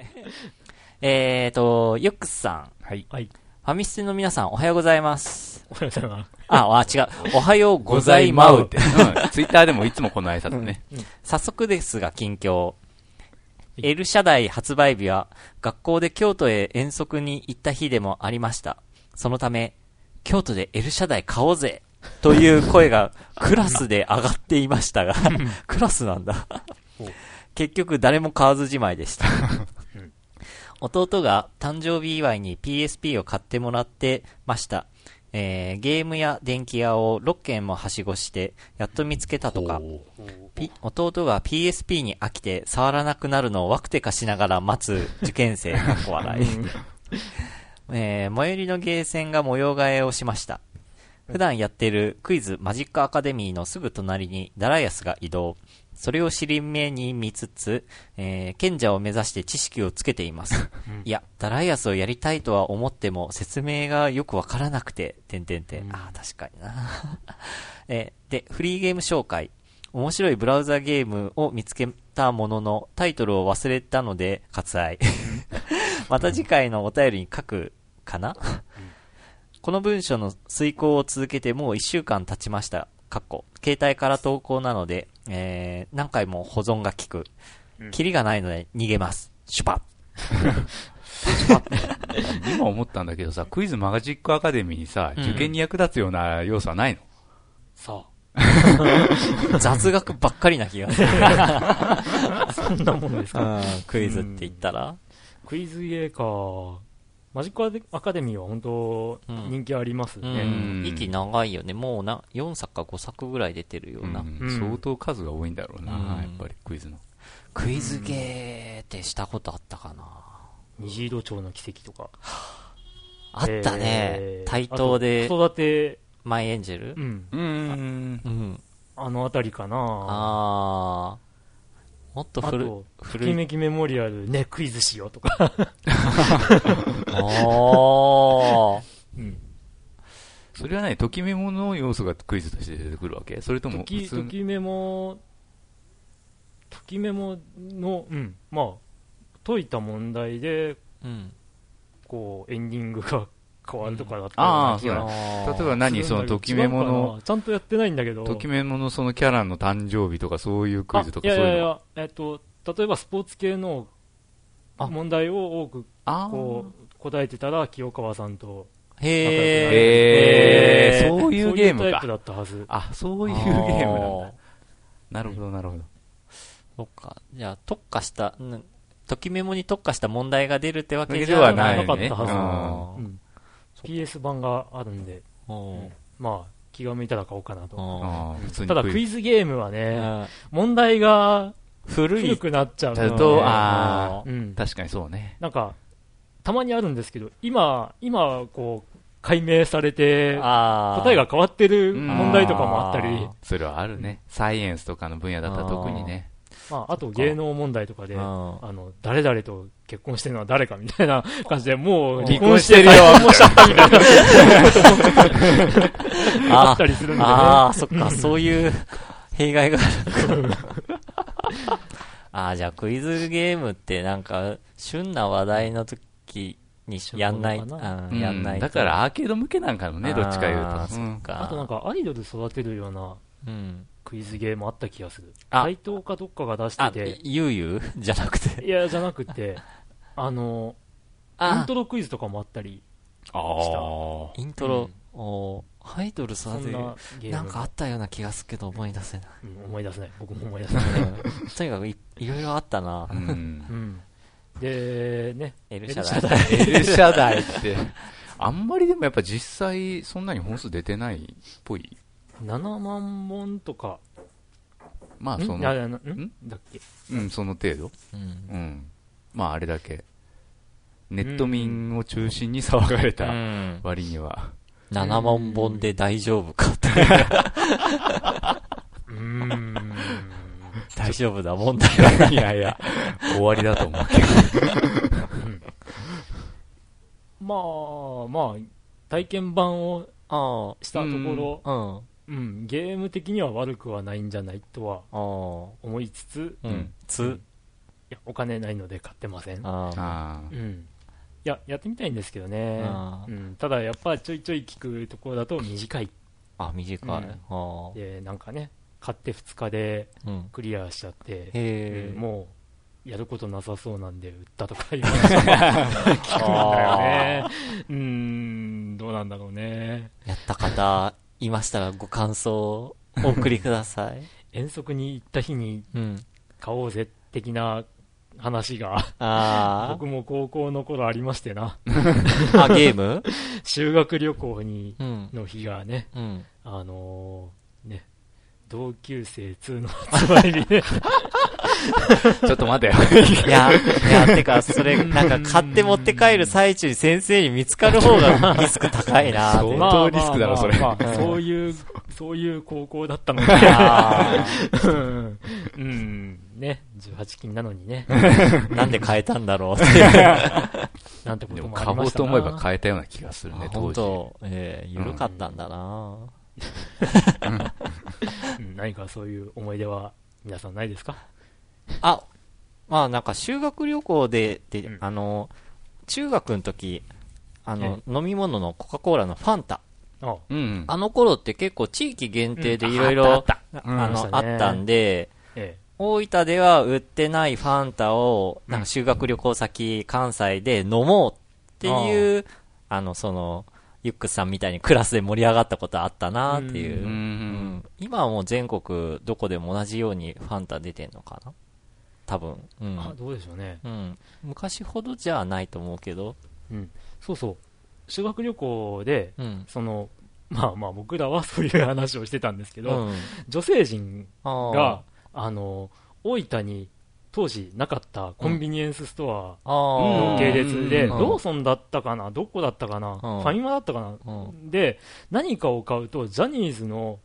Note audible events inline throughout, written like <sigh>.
<laughs> えーと、ユックスさん。はい。はい。ファミステの皆さん、おはようございます。おはようございます。あ、あ、違う。おはようございまうっ。て。うん。ツイッターでもいつもこの挨拶ね。早速ですが、近況。L 社代発売日は、学校で京都へ遠足に行った日でもありました。そのため、京都で L 社代買おうぜという声が <laughs> クラスで上がっていましたが、クラスなんだ。結局誰も買わずじまいでした。弟が誕生日祝いに PSP を買ってもらってました。えーゲームや電気屋を6軒もはしごして、やっと見つけたとか、ピ弟が PSP に飽きて触らなくなるのをワクテカしながら待つ <laughs> 受験生、かっこ笑い。えー最寄りのゲーセンが模様替えをしました。普段やってるクイズマジックアカデミーのすぐ隣にダライアスが移動。それを尻目に見つつ、えー賢者を目指して知識をつけています。<laughs> いや、ダライアスをやりたいとは思っても説明がよくわからなくて、てんてんてん。ああ、確かにな。<laughs> えーで、フリーゲーム紹介。面白いブラウザゲームを見つけたものの、タイトルを忘れたので割愛。<laughs> また次回のお便りに書くかな、この文章の遂行を続けてもう1週間経ちました。かっこ。携帯から投稿なので、えー、何回も保存が効く。キリがないので逃げます。シュパ <laughs> 今思ったんだけどさ、クイズマジックアカデミーにさ、うん受験に役立つような要素はないの？さ <laughs> 雑学ばっかりな気がする。あ、<laughs> そんなものですか？うんクイズって言ったら、クイズゲーか。マジックアカデミーは本当うん人気ありますうね。ん。息長いよね。もうな、4作か5作ぐらい出てるような。うんうん相当数が多いんだろうな、うんやっぱりクイズの。クイズゲーってしたことあったかな虹色町の奇跡とか。<laughs> あったねえ。ー対等で子育て、マイエンジェル？うん。うーん。うん。あのあたりかな。あー。もっと古いあと、と古い。きめきメモリアルね、クイズしようとか。あー。うん。それはね、ときメモの要素がクイズとして出てくるわけ？それともとき、普通にときメモ、ときメモの、うん、まあ、解いた問題で、うん。こう、エンディングが変わるとかだったう。ん。あーような気があー例えば何？そのときメモ違うかの、な。ちゃんとやってないんだけど。ときメモのそのキャラの誕生日とかそういうクイズとかそういうの？あいやいやいや、えっと、例えばスポーツ系のあ。問題を多くあこう答えてたら、清川さんとへへー。ー。そういうゲームか。そういうタイプだったはず。あ、そういうゲームなんだ。なるほど、なるほど。そっか。じゃあ、特化した、んときメモに特化した問題が出るってわけじゃないなかね。ったはず PS 版があるんで、うん。まあ、気が向いたら買おうかなと。ただ、クイズ。ズゲームはね、うん。問題が古い。古。くなっちゃうと、ああ、うん、確かにそうね。なんか、たまにあるんですけど、今、今、こう、解明されて、答えが変わってる問題とかもあったり。それはあるね。サイエンスとかの分野だったら特にね。まあ、あと芸能問題とかで、うんあの、誰々と結婚してるのは誰かみたいな <laughs> 感じで、もううん離婚してるよ、離婚しちゃったみたいなあったりするんでね。ああ、そっか、そういう弊害がある。ああ、じゃあクイズゲームってなんか、旬な話題の時にやんない、なやんないと。だからアーケード向けなんかのね、どっちか言うと。あとなんか、アイドル育てるようなうん。クイズゲームあった気がする。あ斎藤かどっかが出しあて、て、ゆうゆうじゃなくて。いや、じゃなくて、<laughs> あの、インあトロクイズとかもあったり、ああ。イントロ、おアイドルそんなゲームなんかあったような気がするけど思い出せない。うん思い出せない。僕も思い出せない。うん <laughs> とにかくいいろいろあったなう。んう。ん。で、ね、L エ社ル代。L 社代って。あんまりでもやっぱ実際そんなに本数出てないっぽい。7万本とか、まあその、ん？だっけ？うん、その程度。うんうん。まああれだけ。ネット民を中心に騒がれうたん。割には。7万本で大丈夫かって。うーん。大丈夫だ、問題は。いやいや、終わりだと思うけど。まあ、まあ、体験版をあしたところ、あ、うん。うん、ゲーム的には悪くはないんじゃないとはあ思いつつ、あ、ううんん。つ、や、お金ないので買ってません。あうん。いや、やってみたいんですけどね。うん。ただ、やっぱちょいちょい聞くところだと短い。あ、短い。うんで、なんかね、買って2日でうん。クリアしちゃって、うん。もう、やることなさそうなんで売ったとかいう話が聞くんだよね。うーん、どうなんだろうね。やった方、いましたらご感想をお送りください。<laughs> 遠足に行った日にうん。買おうぜ的な話が、あ <laughs> 僕も高校の頃ありましてな。ー <laughs> あ、ゲーム？修学旅行に、うん。の日がね、うん。あのーね、同級生2の発売日で、<laughs> ちょっと待てよ。いや、いや、てか、それ、なんか、買って持って帰る最中に先生に見つかる方がリスク高いな。<laughs> 相当リスクだろそれ。<laughs> そういう、そういう高校だったので、あうん。うん、ね、18金なのにね、ーなんで変えたんだろうって。なんてこでもともあ買おうとりましたな。思えば買えたような気がするね、当本時。当。ええ緩かったんだな。うん。何かそういう思い出は皆さんないですか？あ、まあなんか修学旅行で、で、うん。あの、中学の時、あの、飲み物のコカ・コーラのファンタ。あ。うん。あの頃って結構地域限定でうん。いろいろあったあった。あの、あったんで、え大分では売ってないファンタを、なんか修学旅行先、関西で飲もうっていう、あの、その、ユックさんみたいにクラスで盛り上がったことあったなっていう。うん。ううん。ん。今はもう全国どこでも同じようにファンタ出てんのかな？多分。うえあん。どうでしょうね。うん。昔ほどじゃないと思うけど。うん。そうそう。修学旅行で、うん。その、まあまあ僕らはそういう話をしてたんですけど、うん。女性陣が、あの、大分に当時なかったコンビニエンスストアの系列で、うんローソンだったかな、どこだったかな、ファミマだったかな、うで、何かを買うと、ジャニーズの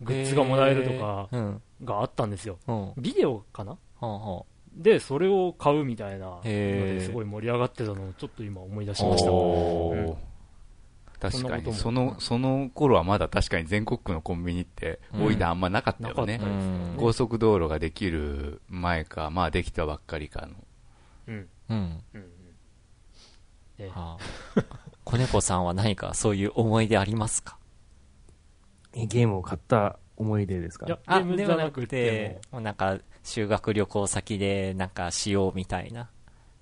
グッズがもらえるとかうん。があったんですよ。うん。ビデオかなほうほで、それを買うみたいなのですごい盛り上がってたのをちょっと今思い出しました。うんおー確かに、その、その頃はまだ確かに全国区のコンビニって、うん大分あんまなかったよね。う。ん。高速道路ができる前か、まあできたばっかりかの。うん。うん。うんはあ。<laughs> 子猫さんは何かそういう思い出ありますか？えゲームを買った思い出ですか？いや、ゲームじゃなくても、もうなんか、修学旅行先でなんかしようみたいな。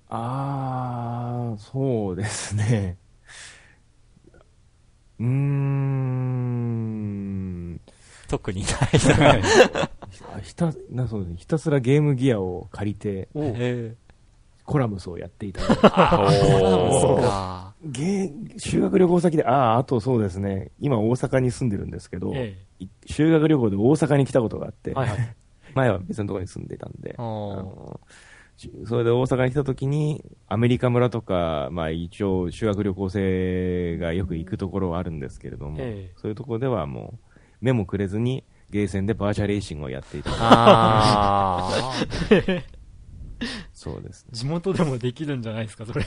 あー、そうですね。うーん。特にないひた、な、そうですね。ひたすらゲームギアを借りて、コラムスをやっていた。えそうか。修学旅行先で、ああ、あとそうですね。今大阪に住んでるんですけど、修学旅行で大阪に来たことがあって、え。はいはい。前は別のところに住んでいたんで、それで大阪に来た時に、アメリカ村とか、まあ一応修学旅行生がよく行くところはあるんですけれども、ええそういうところではもう、目もくれずに、ゲーセンでバーチャレーシングをやっていた。あ <laughs> そうですね。地元でもできるんじゃないですか、それ。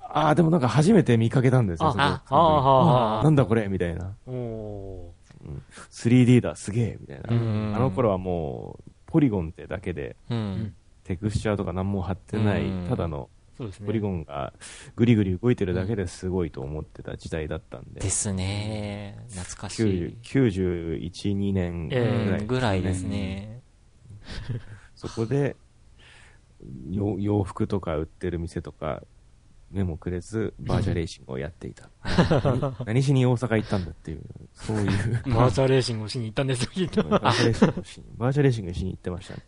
ああ、でもなんか初めて見かけたんですよ、そこああなんだこれみたいな。お 3D だ、すげえみたいな。うんあの頃はもう、ポリゴンってだけで、ーうん。テクスチャーとか何も貼ってないうん、ただの。ポリゴンがぐりぐり動いてるだけですごいと思ってた時代だったんで。ですね。懐かし90い。91、2年ぐらいね、うんぐらいですね。そこで、よ洋服とか売ってる店とか、目もくれず、バーチャレーシングをやっていた。何 <laughs> 何しに大阪行ったんだっていう、そういう、<laughs> バーチャレーシングをしに行ったんですよ、きっと。バーチャレーシングをしに、バーチャレーシングしに行ってましたね。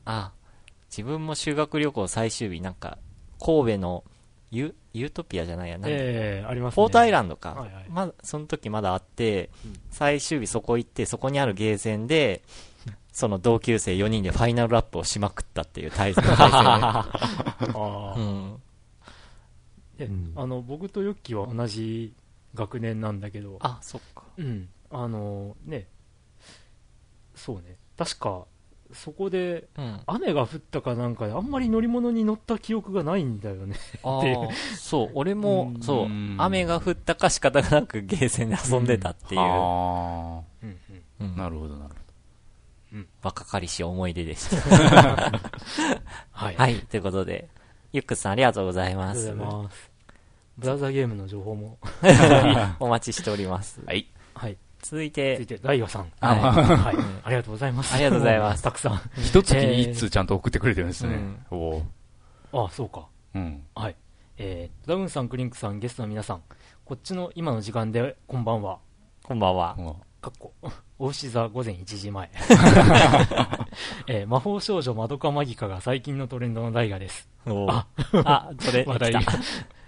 <laughs> あ、自分も修学旅行最終日、なんか、神戸のポ、ポートピアじゃないやな。ええありますね。ポートアイランドか。はいはいまだ、その時まだあって、うん最終日そこ行って、そこにあるゲーセンで、その同級生4人でファイナルラップをしまくったっていう対戦。対あ戦あで。うん。えうんあの、僕とヨッキーは同じ学年なんだけど、あ、そっか。うん。あの、ね、そうね。確か、そこで、うん。雨が降ったかなんかで、あんまり乗り物に乗った記憶がないんだよね。あっていうーそう、俺もう、んそううん、雨が降ったか仕方がなくゲーセンで遊んでたっていう。あうんうんうんあ、なるほど、なるほど。うん若かりし思い出でした。<laughs> はい。はい、ということで、ゆっくさんありがとうございあますりがとう。ございます。ブラザーゲームの情報も。お待ちしております。はい。はい。続い続いて、て、ダイワさん。はいはい。ありがとうございます。ありがとうございます <laughs> たくさん。一月に一通ちゃんと送ってくれてるんですね。おおあ、そうか。うん。はい。えー、ダウンさん、クリンクさん、ゲストの皆さん、こっちの今の時間で、こんばんは。こんばんは。かっこ、お牛座午前1時前。<laughs> えー魔法少女まどかマギカが最近のトレンドの大河です。おあ <laughs> あ、それ、話題。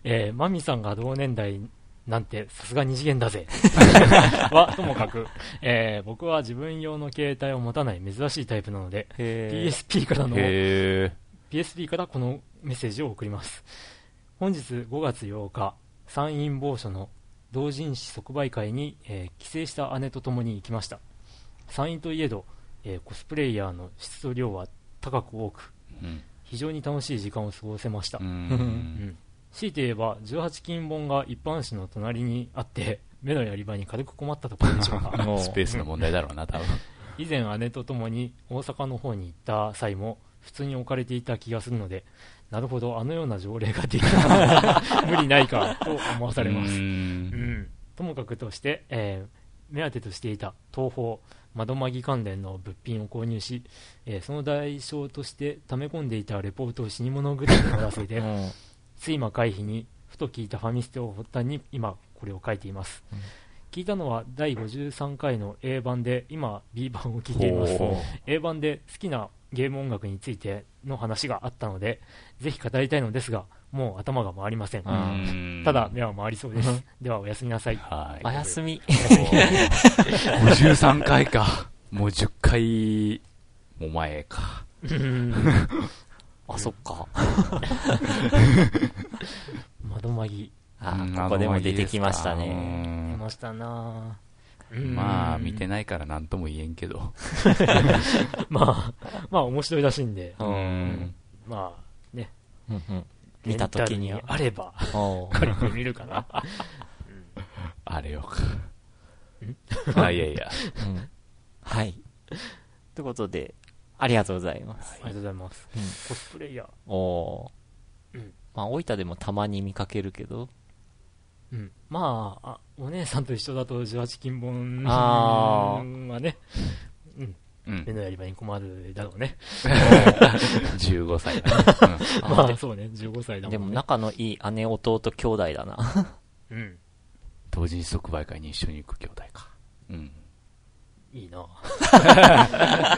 えーマミさんが同年代なんてさすが二次元だぜ。<laughs> は、ともかく、えー僕は自分用の携帯を持たない珍しいタイプなので、PSP からの、へ PSP からこのメッセージを送ります。本日5月8日、山陰某所の同人誌即売会に、えー帰省した姉と共に行きました。山陰といえど、えーコスプレイヤーの質と量は高く多く、ーうん。非常に楽しい時間を過ごせました。う。<laughs> うんん強いて言えば、18金本が一般紙の隣にあって、目のやり場に軽く困ったところでしょうか。<laughs> スペースの問題だろうな、多分。以前姉と共に大阪の方に行った際も普通に置かれていた気がするのでなるほどあのような条例ができた。<laughs> 無理ないか。と思わされます。ううん。んともかくとして、えー目当てとしていた東宝窓マギ関連の物品を購入し、えーその代償として溜め込んでいたレポートを死に物狂いで終わらせてうん。睡魔回避にふと聞いたファミステを発端に今これを書いています、うん。聞いたのは第53回の A 版で今 B 版を聞いています。A 版で好きなゲーム音楽についての話があったのでぜひ語りたいのですがもう頭が回りません、うん。ただ目は回りそうです。ではおやすみなさい。はい。おやすみ。53回か。もう10回も前か。うんあ、そっか。窓マギあうんここでも出てきましたね。ー出ましたなぁまあ、見てないから何とも言えんけど。<laughs> <laughs> まあまあ面白いらしいんで。う。うん。ん。まあね。うんうん。見たときに。あればおう。借りてみるかな。<laughs> あれよか。あ、いやいや。うん。はい。ということで、ありがとうございます。ありがとうございます、うん。コスプレイヤー。おーうん。まあ、大分でもたまに見かけるけど、うん、まああお姉さんと一緒だと18金本あはね、うん、うん目。のやり場に困るだろうね。<laughs> 15歳だね。あ <laughs> まあそうね、15歳だもんね。でも仲のいい姉弟兄弟だな。<laughs> うん、同時即売会に一緒に行く兄弟か。うん。いいない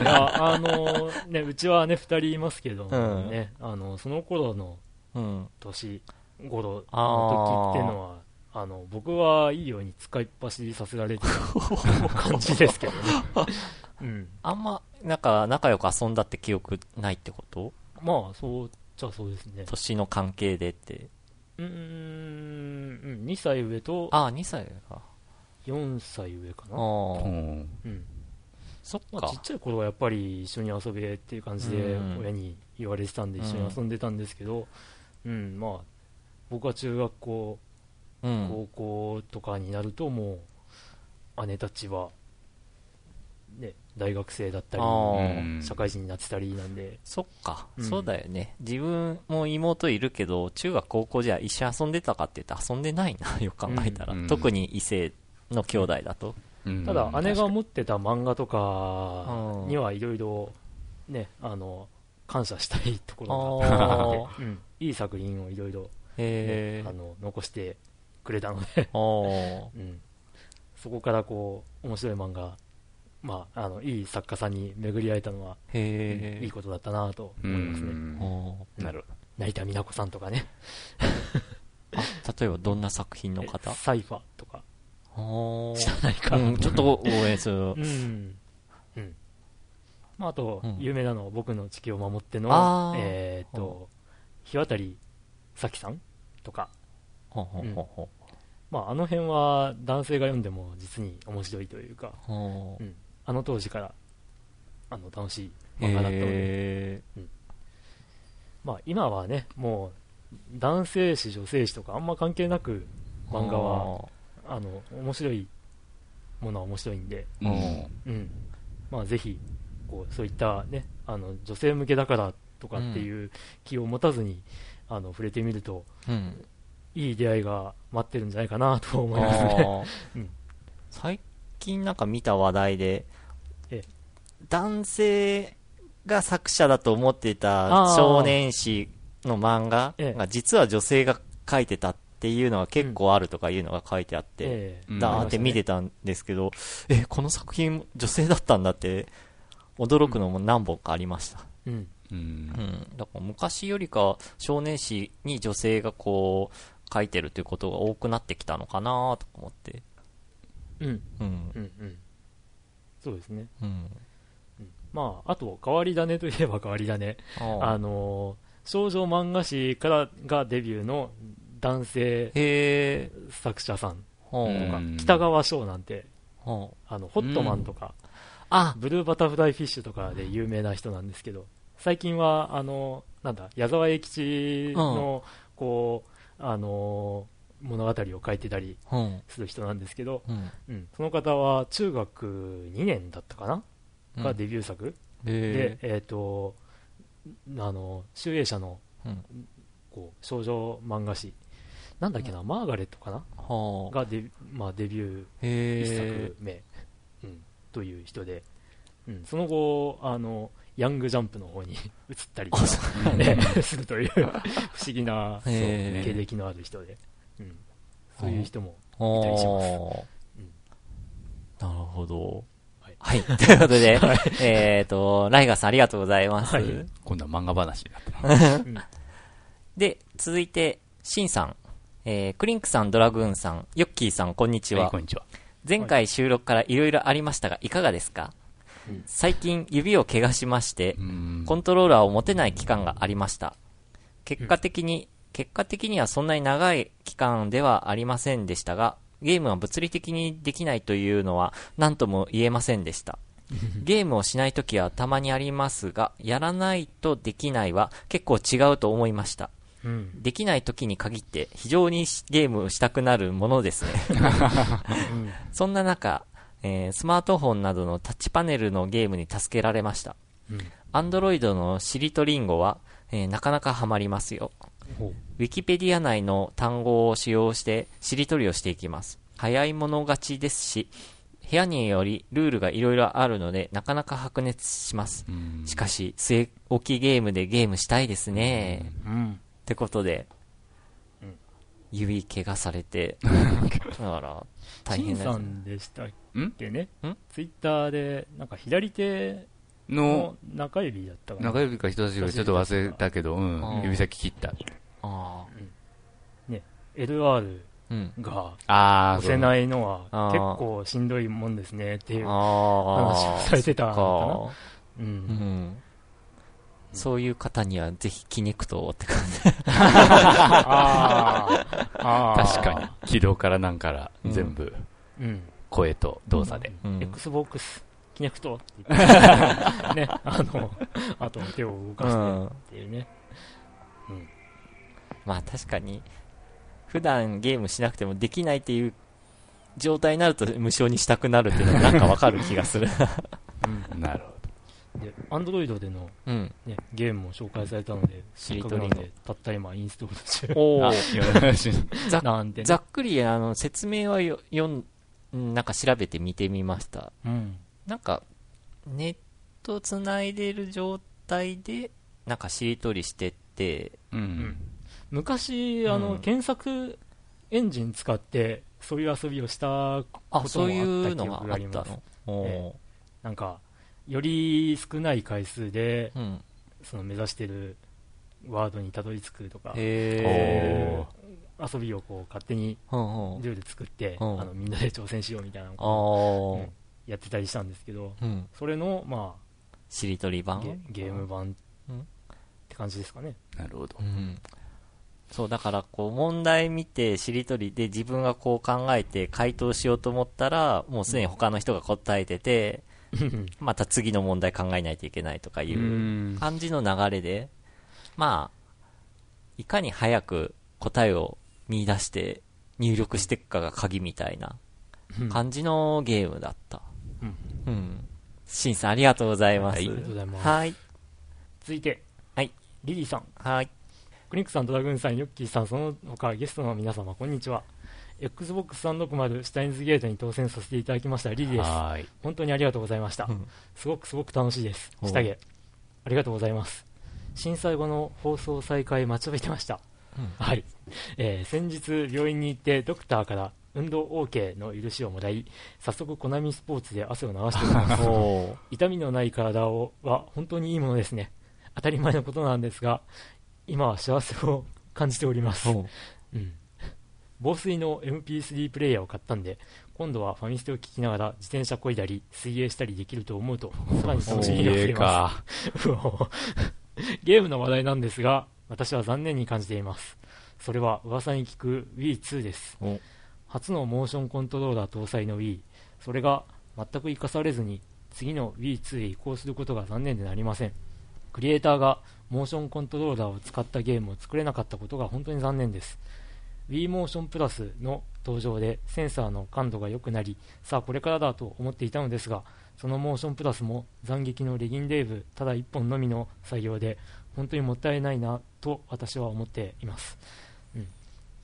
や、あのね、うちはね、二人いますけど、うんね、あの、その頃のうん。年頃の時ってのは、あの、僕はいいように使いっ走りさせられてた感じですけどね。<laughs> うん。あんま、なんか、仲良く遊んだって記憶ないってこと？まあ、そうじゃあそうですね。年の関係でって。うーん、うん2歳上とああ、2歳か。4歳上かな。ああ、うん。うん。そっまあ、ちっか。ちゃい頃はやっぱり一緒に遊べっていう感じでうん親に言われてたんで一緒に遊んでたんですけど、うん、まあ、僕は中学校、うん。高校とかになるともう、姉たちは、ね、大学生だったり、社会人になってたりなんで、そっか、うん。そうだよね。自分も妹いるけど、中学高校じゃ一緒に遊んでたかって言ったら遊んでないな、<laughs> よく考えたら。うん。特に異性の兄弟だと。うん。ただ姉が持ってた漫画とかうん。にはいろいろ、ね、あの、感謝したいところあがあーって、<laughs> うん、いい作品をいろいろ。あの残してくれたので、うん、そこからこう面白い漫画、まあ、あのいい作家さんに巡り会えたのは、へえ。いいことだったなとう思いますね、なる。ほ成田美奈子さんとかね。<laughs> あ、例えばどんな作品の方？えサイファーとか。お知らないか、うん、ちょっと応援する。<laughs> う。ん。うん。まあ、あと、うん。有名なのは僕の地球を守ってあのー。えーっと日渡咲さんとか、ほうほうほうほまあ、あの辺は男性が読んでも実に面白いというか、う。ん、あの当時からあの楽しい漫画だったので、へまあ、今はねもう男性誌女性誌とかあんま関係なくー漫画はあの面白いものは面白いんで、ど。うん。うん。まあ、ぜひこうそういったねあの女性向けだからとかっていう気を持たずに、あの触れてみるとうん。いい出会いが待ってるんじゃないかなと思いますね。<laughs> うん。最近なんか見た話題でええ、男性が作者だと思っていた少年誌の漫画ええ。が実は女性が書いてたっていうのが結構あるとかいうのが書いてあって、ええうん。ダーって見てたんですけど、え、この作品女性だったんだって驚くのも何本かありました。うん。ううんん。だから昔よりか少年誌に女性がこう書いてるっていうことが多くなってきたのかなとか思って。うん。うん。うんうん。そうですね、うん。うん。まああと変わり種といえば変わり種。あの少女漫画誌からがデビューの男性。作者さん。とか、北川翔なんて。あのホットマンとか、あ、ブルーバタフライフィッシュとかで有名な人なんですけど最近はあのなんだ矢沢永吉の、こうあの物語を書いてたりうん。する人なんですけど、うん。うん、その方は中学2年だったかな、うんがデビュー作へでえ。、えっ、とあの集英社のうん。こう少女漫画誌なんだっけな、マーガレットかな？はあ。がデビ,、まあ、デビューへ一え作。目、うん、という人で、うん、その後あのヤングジャンプの方に <laughs> 移ったりとか、ね、<laughs> するという不思議な経歴のある人で、うん、そういう人もおいたりします。ー。うん。なるほど。はい。はい。<laughs> ということで、えっと、ライガーさんありがとうございます。はい。今度は漫画話になったな。で、続いて、シンさん、えー、クリンクさん、ドラグーンさん、ヨッキーさん、こんにちは。はい、こんにちは。前回収録からいろいろありましたが、いかがですか、うん最近指を怪我しまして、うんコントローラーを持てない期間がありました。結果的に、結果的にはそんなに長い期間ではありませんでしたが、ゲームは物理的にできないというのは何とも言えませんでした。<laughs> ゲームをしないときはたまにありますが、やらないとできないは結構違うと思いました。うんできないときに限って非常にゲームをしたくなるものですね。<laughs> <laughs> うんそんな中、えースマートフォンなどのタッチパネルのゲームに助けられました。うんアンドロイドのしりとリンゴは、えーなかなかハマりますよ。ウィキペディア内の単語を使用してしりとりをしていきます。早い者勝ちですし、部屋によりルールがいろいろあるので、なかなか白熱します。うんしかし、据え置きゲームでゲームしたいですね。うんってことで、うん指怪我されて、<laughs> だから、大変ですね。んでしたっんけね。ん？ツイッターでなんか左手のの？中指だったかな。中指か人差し指ちょっと忘れたけど、ううんん、指先切った。あ LR うん。がああ、押せないのは結構しんどいもんですねっていう話ああ。をされてたのかな。ううん。ん。そういう方にはぜひキネクトをって感あーあー確かに。起動からなんからうん全部、うん声と動作で。じ。うん。XBOX キネクトって言ってねあのあと手を動かしてっていうねまあ確かに、普段ゲームしなくてもできないっていう状態になると無償にしたくなるっていうのがなんかわかる気がする。うん <laughs> なるほで Android での、うん。ね、ゲームも紹介されたのでしりせっとりの。かくなのでたった今インストール <laughs> しざなんてね。ざっくり、あの、説明はよ、よん、うんなんか調べてみてみました。うん。なんか、ネット繋いでる状態で、なんかしりとりしてって、うん。昔あの、うん。検索エンジン使ってそういう遊びをしたあ、ことそういもあったうのがあっ記憶がありますたの？おーえ。なんかより少ない回数でうん。その目指してるワードにたどり着くとか遊びをこう勝手に。ルール作って、うんあのみんなで挑戦しようみたいなのあを、ーうんやってたりしたんですけどうん。それの、ましりとりあ、版？ゲゲーム版うんって感じですかね。なるほどう。ん。そう、だから、こう、問題見て、しりとりで自分がこう考えて回答しようと思ったら、もうすでに他の人が答えてて、<laughs> また次の問題考えないといけないとかいううん感じの流れで、まあ、いかに早く答えを見出して入力していくかが鍵みたいな感じのゲームだった。うんうん。シンさんありがとうございます。はいありがとうございます。はい。続いて、はい。リリーさん、はい。クニックさん、ドラグーンさん、ヨッキーさん、その他ゲストの皆様、こんにちは。Xbox 360シュタインズゲートに当選させていただきましたリリーです。本当にありがとうございましたうん。すごくすごく楽しいです。お下着。ありがとうございます。震災後の放送再開待ちわびてました。はい。えー先日病院に行ってドクターから運動 OK の許しをもらい、早速コナミスポーツで汗を流しております。痛みのない体をは本当にいいものですね。当たり前のことなんですが、今は幸せを感じております。うん。防水の MP3 プレイヤーを買ったんで、今度はファミステを聞きながら自転車こいだり、水泳したりできると思うと、さらに楽しみが増家えまか。す。<laughs> ゲームの話題なんですが、私は残念に感じています。それは噂に聞く Wii2 ですお。初のモーションコントローラー搭載の Wii、それが全く活かされずに、次の Wii2 へ移行することが残念でなりません。クリエイターがモーションコントローラーを使ったゲームを作れなかったことが本当に残念です。Wii モーションプラスの登場でセンサーの感度が良くなり、さあこれからだと思っていたのですが、そのモーションプラスも斬撃のレギンレーブただ1本のみの採用で、本当にもったいないなと私は思っています。うん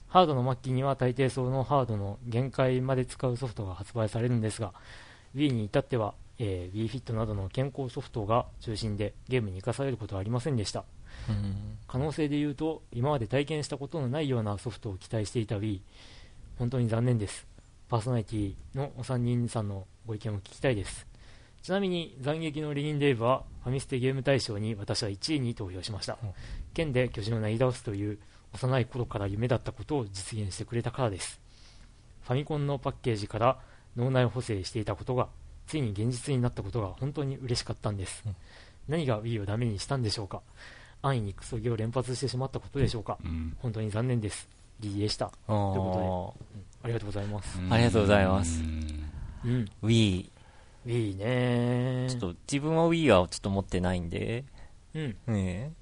ハードの末期には大抵そのハードの限界まで使うソフトが発売されるんですが、Wii に至っては、えー WiiFit などの健康ソフトが中心でゲームに生かされることはありませんでした。うん可能性で言うと今まで体験したことのないようなソフトを期待していた Wii 本当に残念です。パーソナリティのお三人さんのご意見を聞きたいです。ちなみに斬撃のレギンレイブはファミステゲーム大賞に私は1位に投票しました。うん。剣で巨人をなぎ倒すという幼い頃から夢だったことを実現してくれたからです。ファミコンのパッケージから脳内補正していたことがついに現実になったことが本当に嬉しかったんです、うん。何が Wii をダメにしたんでしょうか安易にクソゲを連発してしまったことでしょうか、うん本当に残念です。リリーでした。おうんありがとうございます。ありがとうございますうんうん。ー Wii。Wii ねちょっと自分は Wii はちょっと持ってないんで、うん。ね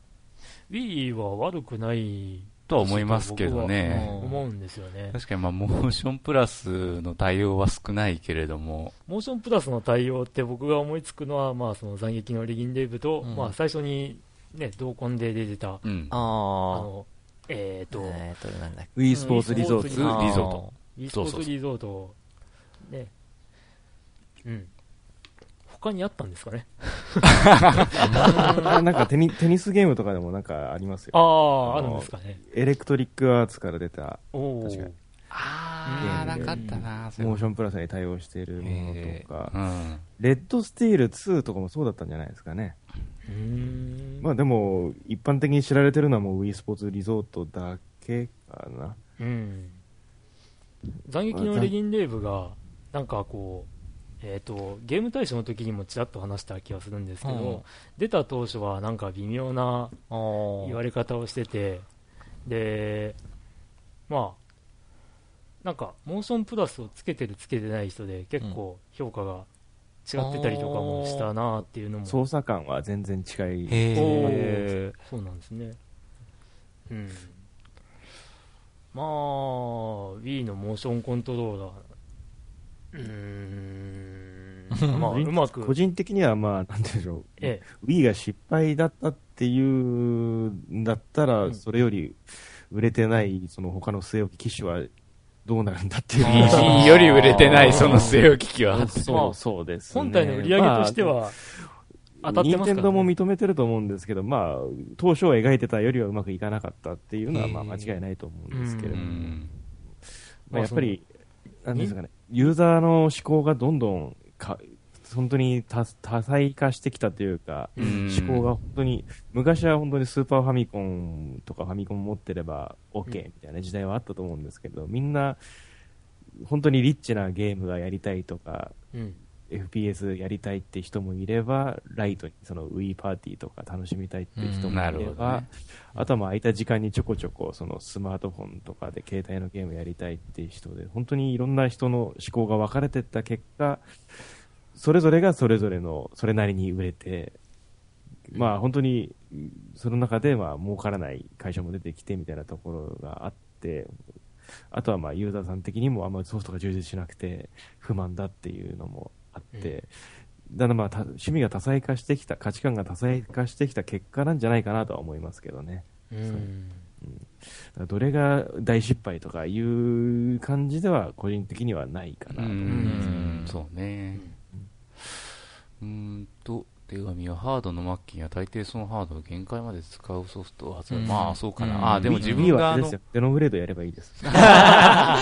Wii は悪くないとは思いますけどね。うん思うんですよね。確かにまあ、モーションプラスの対応は少ないけれども、モーションプラスの対応って僕が思いつくのは、まあ、その斬撃のレギンレイブと、うんまあ、最初にね、同梱で出てた、うん。あああの、えっ、と、えーと、なんだっけ。Wii スポーツリゾートうんリゾート。e スそうそうそう。ポーツリゾート、ね、うん。他にあったんですかね？あ <laughs> なんかテニテニスゲームとかでもなんかありますあよ。あ、あのるんですかね。エレクトリックアーツから出た。おお確かに。あー、うんなかったな、モーションプラスに対応しているもえのとか、うん。レッドスティール2とかもそうだったんじゃないですかね。まあでも、一般的に知られてるのはもう Wii スポーツリゾートだけかな。うん。斬撃のレギンレーブが、なんかこう、えっ、と、ゲーム大賞の時にもちらっと話した気がするんですけど、うん出た当初はなんか微妙なお言われ方をしてて、で、まあ、なんか、モーションプラスをつけてるつけてない人で結構評価が違ってたりとかもしたなっていうのも、操作感は全然違い。へそうなんですね。うん。まあ、Wii のモーションコントローラー、うーん、まあ、うまく、個人的にはまあ、なんて言うんでしょう。え。Wii が失敗だったっていうんだったら、うん。それより売れてない、その他の据え置き機種はどうなるんだっていう。PG より売れてないその据え置き機は。そう、そうです、ね。本体の売り上げとしては、当たってますから、任天堂もね。認めてると思うんですけど、まあ、当初描いてたよりはうまくいかなかったっていうのは、まあ、間違いないと思うんですけれうども、ん。まあ、やっぱり、なんですかね、ユーザーの思考がどんどんか、本当に多多彩化してきたというか、うん思考が本当に、昔は本当にスーパーファミコンとかファミコン持ってれば OK みたいな時代はあったと思うんですけど、みんな、本当にリッチなゲームがやりたいとか、うん。FPS やりたいって人もいれば、ライトにその Wii パーティーとか楽しみたいって人もいれば、ね。あとはまあ空いた時間にちょこちょこそのスマートフォンとかで携帯のゲームやりたいっていう人で、本当にいろんな人の思考が分かれてった結果、それぞれがそれぞれの、それなりに売れて、まあ本当に、その中でまあ儲からない会社も出てきてみたいなところがあって、あとはまあユーザーさん的にもあんまりソフトが充実しなくて不満だっていうのもあって、だんだんまあた趣味が多彩化してきた、価値観が多彩化してきた結果なんじゃないかなとは思いますけどね。うん。だからどれが大失敗とかいう感じでは個人的にはないかなと思います。うんそうね。うーんと、手紙はハードの末期には大抵そのハードを限界まで使うソフトを発売。うんまあ、そうかうんな。あ、でも自分があの。デノブレードやればいいです。<laughs> あ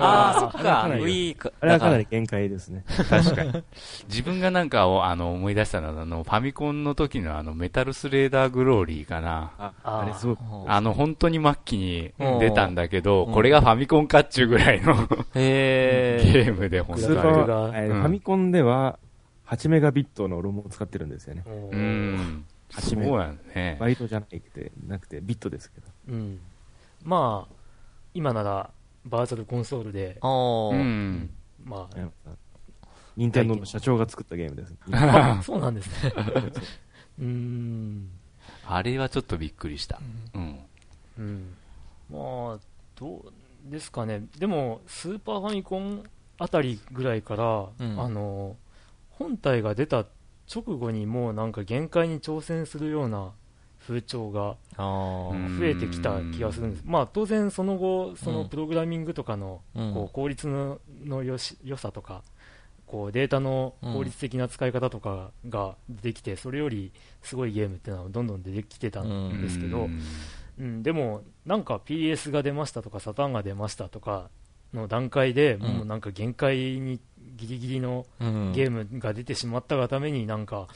あ、そっか。Wii か。あれはかなり限界ですね。確かに。<laughs> 自分がなんかをあの思い出したのは、あの、ファミコンの時のあの、メタルスレーダーグローリーかな。ああれすごい。あの、本当に末期に出たんだけど、うんこれがファミコンかっちゅうぐらいのへ <laughs> ゲえ。ームで、本ス当に。ファミコンでは8メガビットのロムを使ってるんですよね。うん。そうやね。バイトじゃなくて、なくてビットですけど。うん。まあ、今なら、バーチャルコンソールで、おー。うん。まあ、任天堂の社長が作ったゲームです。<laughs> あそうなんですね。<laughs> うーん。あれはちょっとびっくりした。うん。うん。まあ、どうですかね。でも、スーパーファミコンあたりぐらいから、うんあの、本体が出た直後にもうなんか限界に挑戦するような風潮が増えてきた気がするんです。まあ当然その後、そのうんプログラミングとかのうん。こう効率ののよし良さとか、こうデータの効率的な使い方とかができて、それよりすごいゲームっていうのはどんどん出てきてたんですけど、うん。うん、でも、なんか PS が出ましたとか、サターンが出ましたとかの段階で、ん。もうなんか限界にギリギリのうん。ゲームが出てしまったがために、なんか、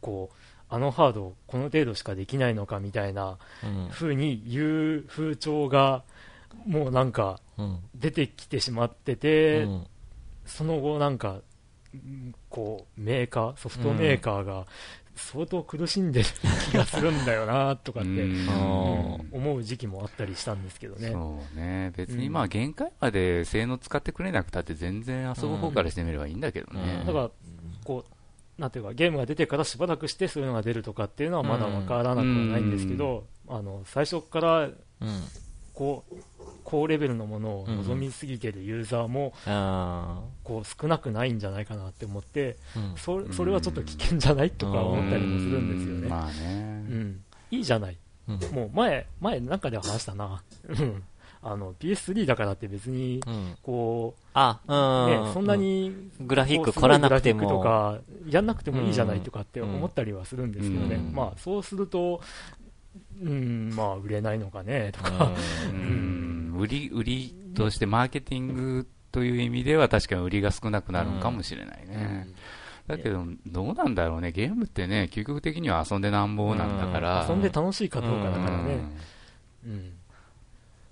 こう、あのハード、この程度しかできないのかみたいなうん。風に言う風潮が、もうなんかうん。出てきてしまってて、うん。その後なんか、うんこう、メーカー、ソフトメーカーが相当苦しんでる <laughs> 気がするんだよなとかって、思う時期もあったりしたんですけどね。そうね。別にうん。まあ限界まで性能使ってくれなくたって全然遊ぶ方からしてみればいいんだけどね。うん。だから、こう、なんていうか、ゲームが出てからしばらくしてそういうのが出るとかっていうのはまだわからなくはないんですけど、あの、最初から、うん。こう、高レベルのものを望みすぎてるユーザーも、あこう、少なくないんじゃないかなって思って、ーうんそそれはちょっと危険じゃないとか思ったりもするんですよね。まあうね。ん。いいじゃない。うんもう前、前なんかでは話したな。うん。あの、PS3 だからって別に、うんこあ、う、うん。ね、そんなに、グラフィックらなくてすごいグラフィックとも。か、やんなくてもいいじゃないとかって思ったりはするんですけどね。うんまあ、そうすると、うん、まあ、売れないのかね、とか。うん売り、売りとしてマーケティングという意味では確かに売りが少なくなるのかもしれないね。だけど、どうなんだろうね。ゲームってね、究極的には遊んでなんぼなんだから。遊んで楽しいかどうかだからね。うん。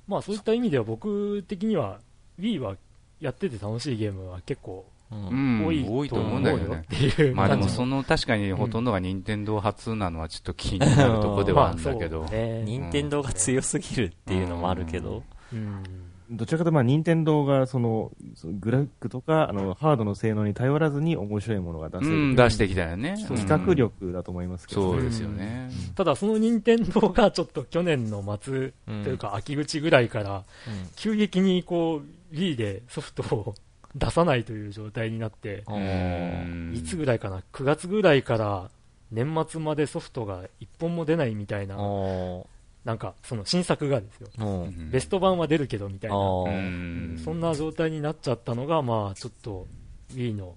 まあ、そういった意味では僕的には、Wii はやってて楽しいゲームは結構。多い多いとと思うんだよねっ。ていうまあでもその確かにほとんどが任天堂初なのはちょっと気になるとこではあるんだけど任天堂が強すぎるっていうのもあるけど。うん。どちらかというと、まあ、任天堂が、その、そのグラフィックとか、あの、ハードの性能に頼らずに面白いものが出せる。うん、出してきたよね。企画力だと思いますけど、そうですよね。ただその任天堂がちょっと去年の末うんというか秋口ぐらいから急激にこう Wii でソフトを出さないという状態になってうんうんいつぐらいかな？9月ぐらいから年末までソフトが1本も出ないみたいなおなんかその新作がですよ。ーう。んベスト版は出るけどみたいな。おうーん。そんな状態になっちゃったのがまあちょっと Wii の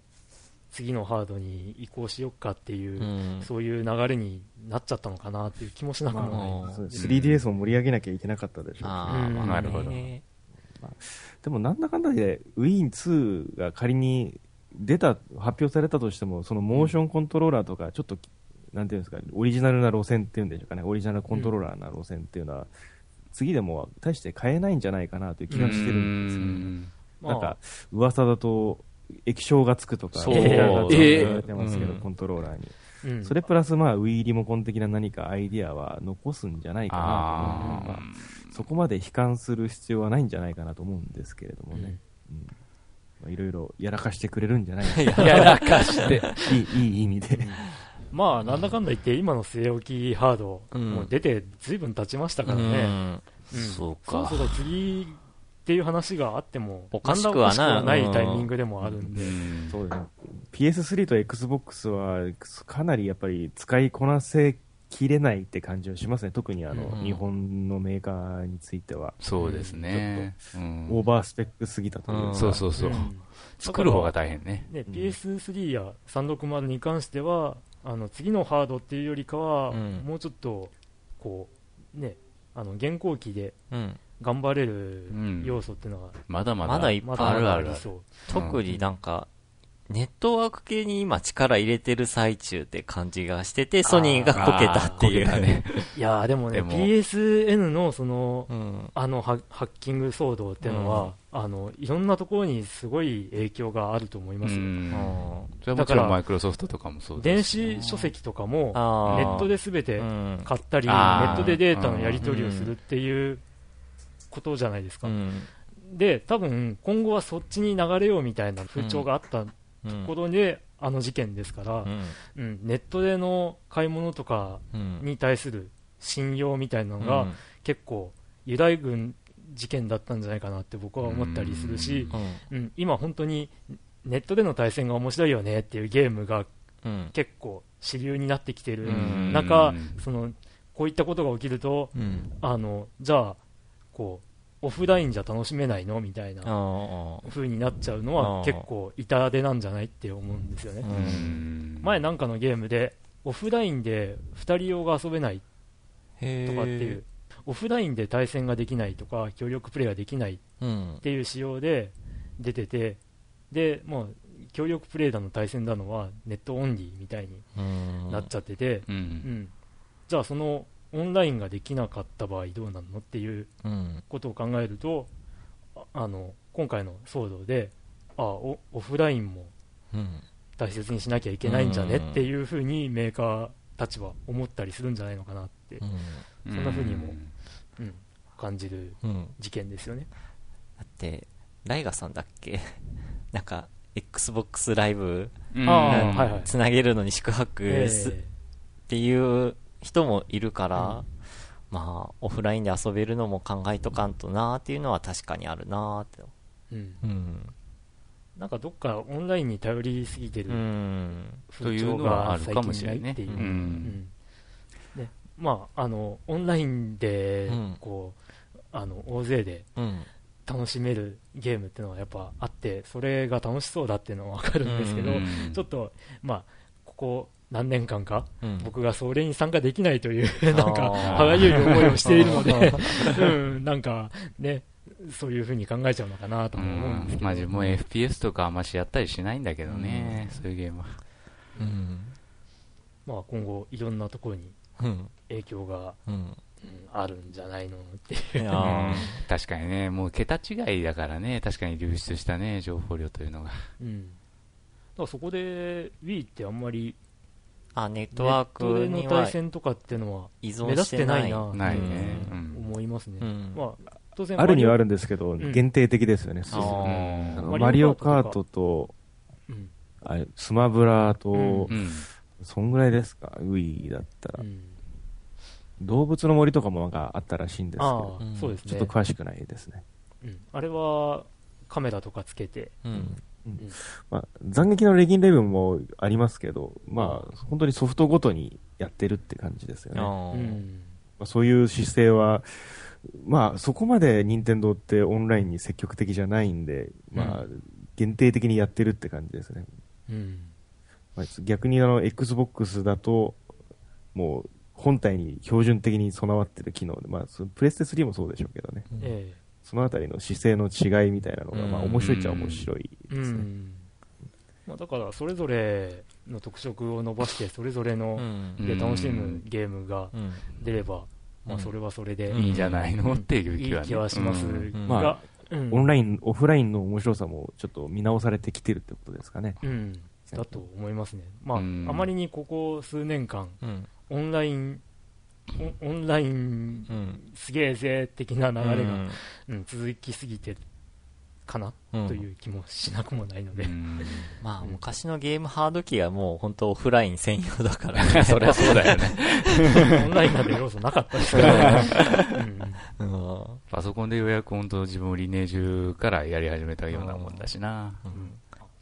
次のハードに移行しよっかっていううん。そういう流れになっちゃったのかなっていう気もしなくもない、まあそう 3DS を盛り上げなきゃいけなかったでしょ。う。あーまあうん。なるほどねでもなんだかんだで Wii2 が仮に出た、発表されたとしても、そのモーションコントローラーとか、ちょっと、なんていうんですか、オリジナルな路線っていうんでしょうかね、オリジナルコントローラーな路線っていうのは、次でも大して変えないんじゃないかなという気がしてるんですよね。まあなんか、噂だと、液晶がつくとか、そう言われてますけど、うんコントローラーに。うんそれプラス、まあ、Wii リモコン的な何かアイディアは残すんじゃないかなと思うそこまで悲観する必要はないんじゃないかなと思うんですけれどもね。いろいろやらかしてくれるんじゃないですか。<laughs> やらかして。<laughs> いい、いい意味で。まあ、なんだかんだ言って、今の据え置きハード、うんもう出てずいぶん経ちましたうからね。んうんそうかそろそろ次っていう話があっても、おかしくはないタイミングでもあるんで。うんそうですね。PS3 と Xbox はかなりやっぱり使いこなせきれないって感じはしますね。特にあの、うん日本のメーカーについては。そうですね。うんオーバースペックすぎたというか。うんそうそうそう。うん作る方が大変ね。ね、うん PS3 や360に関してはあの次のハードっていうよりかは、うんもうちょっとこうねあの現行機でうん。頑張れるうん要素っていうのがまだまだ。まだいっぱいあるあるありそう、特になんか、ネットワーク系に今力入れてる最中って感じがしてて、ソニーがこけたっていう。ね。いやーでもね PSN のそのうん。あのハハッキング騒動っていうのは、あのいろんなところにすごい影響があると思いますよ、うん。うん。それはもちろんマイクロソフトとかもそう電ですし子書籍とかもネットで全てうん。買ったり、ネットでデータのやり取りをするっていうことじゃないですか、うん。で多分今後はそっちに流れようみたいな風潮があったとうん。ころで、あの事件ですから、うん。うんネットでの買い物とかうん。に対する信用みたいなのが、うん。結構ユダヤ軍事件だったんじゃないかなって僕は思ったりするし、うん。うん。今本当にネットでの対戦が面白いよねっていうゲームがうん。結構主流になってきてるうん中、うん。そのこういったことが起きるとうん。あのじゃあこうオフラインじゃ楽しめないの？みたいなあ風になっちゃうのは結構痛手なんじゃないって思うんですよね。前なんかのゲームでオフラインで2人用が遊べないへとかっていう、オフラインで対戦ができないとか協力プレイができないっうんていう仕様で出ててでもう協力プレイだの対戦だのはネットオンリーみたいにうん。なっちゃってて、ううんん。じゃあそのオンラインができなかった場合どうなるのっていううん。ことを考えるとああの今回の騒動であオオフラインもうん。大切にしなきゃいけないんじゃねっていうふうにメーカーたちは思ったりするんじゃないのかなって、うん。そんな風にもうん、感じるうん。事件ですよね。だって、ライガさんだっけ？<laughs> なんか、Xbox ライブつなげるのに宿泊すっえ。ていう人もいるから、まあ、オフラインで遊べるのも考えとかんとなーっていうのは確かにあるなーって。ーうん、うん。なんかどっかオンラインに頼りすぎてうるん。風潮が最近ないっていう。ううんうんねまあ、あのオンラインでうんこう、あの大勢でうん。楽しめるゲームっていうのはやっぱあってそれが楽しそうだっていうのは分かるんですけど、うんちょっと、まあ、ここ何年間かうん。僕がそれに参加できないというなんか歯がゆい思いをしているので、<laughs> うん、なんかねそういうふうに考えちゃうのかなと思うんですけど、んまあ自分も FPS とかあんましやったりしないんだけどね、そういうゲームは。うん。まあ、今後いろんなところにうん。影響が、うん。うんあるんじゃないのっていう確かにね、もう桁違いだからね、確かに流出したね、情報量というのが。うん、だからそこで Wii ってあんまりあ、ネッネトワーットでのクには対戦とかっていうのは依目立ってて存しな。ないいなないね。とうん思いますね、うん。まあ、当然あるにはある、るんですけど、ん限定的ですよね。あーあのママリオカートと、スマブラと、うんうん。そんぐらいですか、Wii だったら。うん動物の森とかもなんかあったらしいんですけあど、あ、うんそうですねちょっと詳しくないですね。うん、あれはカメラとかつけて、うん。まあ、斬撃のレギンレベルもありますけど、まあ、本当にソフトごとにやってるって感じですよね。まあそういう姿勢は、まあ、そこまで任天堂ってオンラインに積極的じゃないんで、まあ、限定的にやってるって感じですね。うんまあ、逆にあの、Xbox だと、もう、本体に標準的に備わってる機能で、まあ、そのプレステ3もそうでしょうけどね。えそのあたりの姿勢の違いみたいなのが、まあ、うん面白いっちゃ面白いえですね。うん。まあ、だからそれぞれの特色を伸ばしてそれぞれうのん。で楽しむゲームがうん。出れば、まあ、うん。それはそれで、うん。いいんじゃないの？っていうい気は,、ね、い気はします。が、うん。オンライン、オフラインの面白さもちょっと見直されてきてるってことですかね。うん、だと思いますね、まあ、あうん。まりにここ数年間、うん。オンライン、オンラインうん。すげえぜ的な流れが、うんうん続きすぎてかな、うんという気もしなくもないので、うん <laughs> まあ、うん昔のゲームハード機はもう本当オフライン専用だからね。<laughs> そりゃそうだよね。<laughs> オンラインなんて要素なかったですから、うんうん。パソコンでようやく本当自分もリネージュからやり始めたようなもんだしな。うん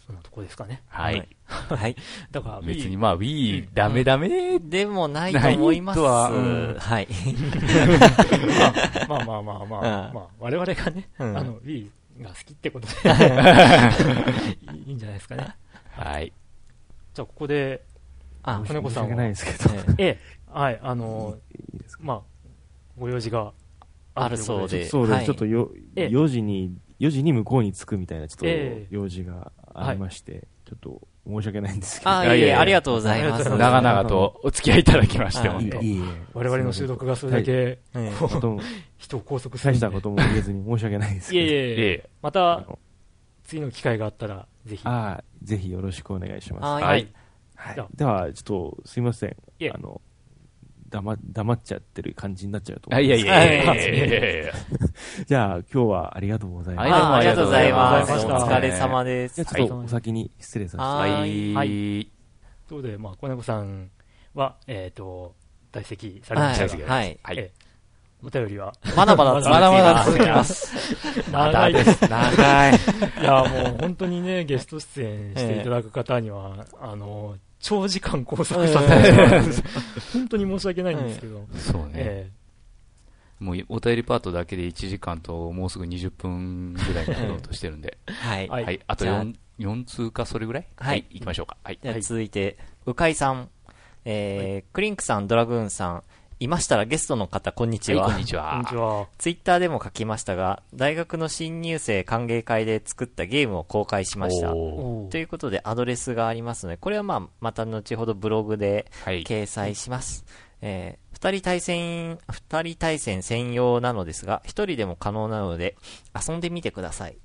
そんなとこですかね。はい。はい。<laughs> だから、別にまあ Wii ダメダメでもないと思います。はうんはい。<laughs> まあまあまあまあ、うんまあ、我々がね、うんあの、Wii が好きってことで <laughs> いいんじゃないですかね。はい。じゃあ、ここで、あ、金子さんは申し訳ないですけど。ええええ、はい、あの、まあ、ご用事があるそうで。そうです、はいちょっとよ、ええ4時に、4時に向こうに着くみたいな、ちょっとええ用事がありまして、ちょっと申し訳ないんですけど。あ、いえいえ、いやいやありがとうございます。長長々とお付き合いいただきまして、はい。本当い我々の収録がそれだけ、人を拘束する。んで大したことも言えずに申し訳ないです。けど。いえ。いえまあたの次の機会があったら、ぜひ。ああ、ぜひよろしくお願いします。はい。では、ちょっと、すいません。あの、黙、黙っちゃってる感じになっちゃうと思あいやいや。やいやいやいやいや <laughs> じゃあ、今日はありがとうございます。はいあありがとうございます。お疲れ様です。じゃあ、ちょっとお先に失礼させて。ははい。ははい。ということで、まあ、小猫さんは、えっ、と、在籍されましたが、はい。はい。はいええお便りは、まだまだ続きまだまだます続きます。長いです。長い。いや、もう本当にね、ゲスト出演していただく方には、あの、長時間拘束させて本当に申し訳ないんですけど、そうね。えもうお便りパートだけで1時間ともうすぐ20分ぐらいになろうとしてるんで。<laughs> はい。はい。はい。あとじゃあ。4、4通かそれぐらい？はい。行きましょうか。はい。じゃあ続いて、うかいさん、えー、クリンクさん、ドラグーンさん、いましたらゲストの方、こんにちは。はい、こんにちえこんはにち。は。ツイッターでも書きましたが、大学の新入生歓迎会で作ったゲームを公開しました。ということで、アドレスがありますので、これはまあ、また後ほどブログではい。掲載します。えー二人対戦、二人対戦専用なのですが、一人でも可能なので、遊んでみてください。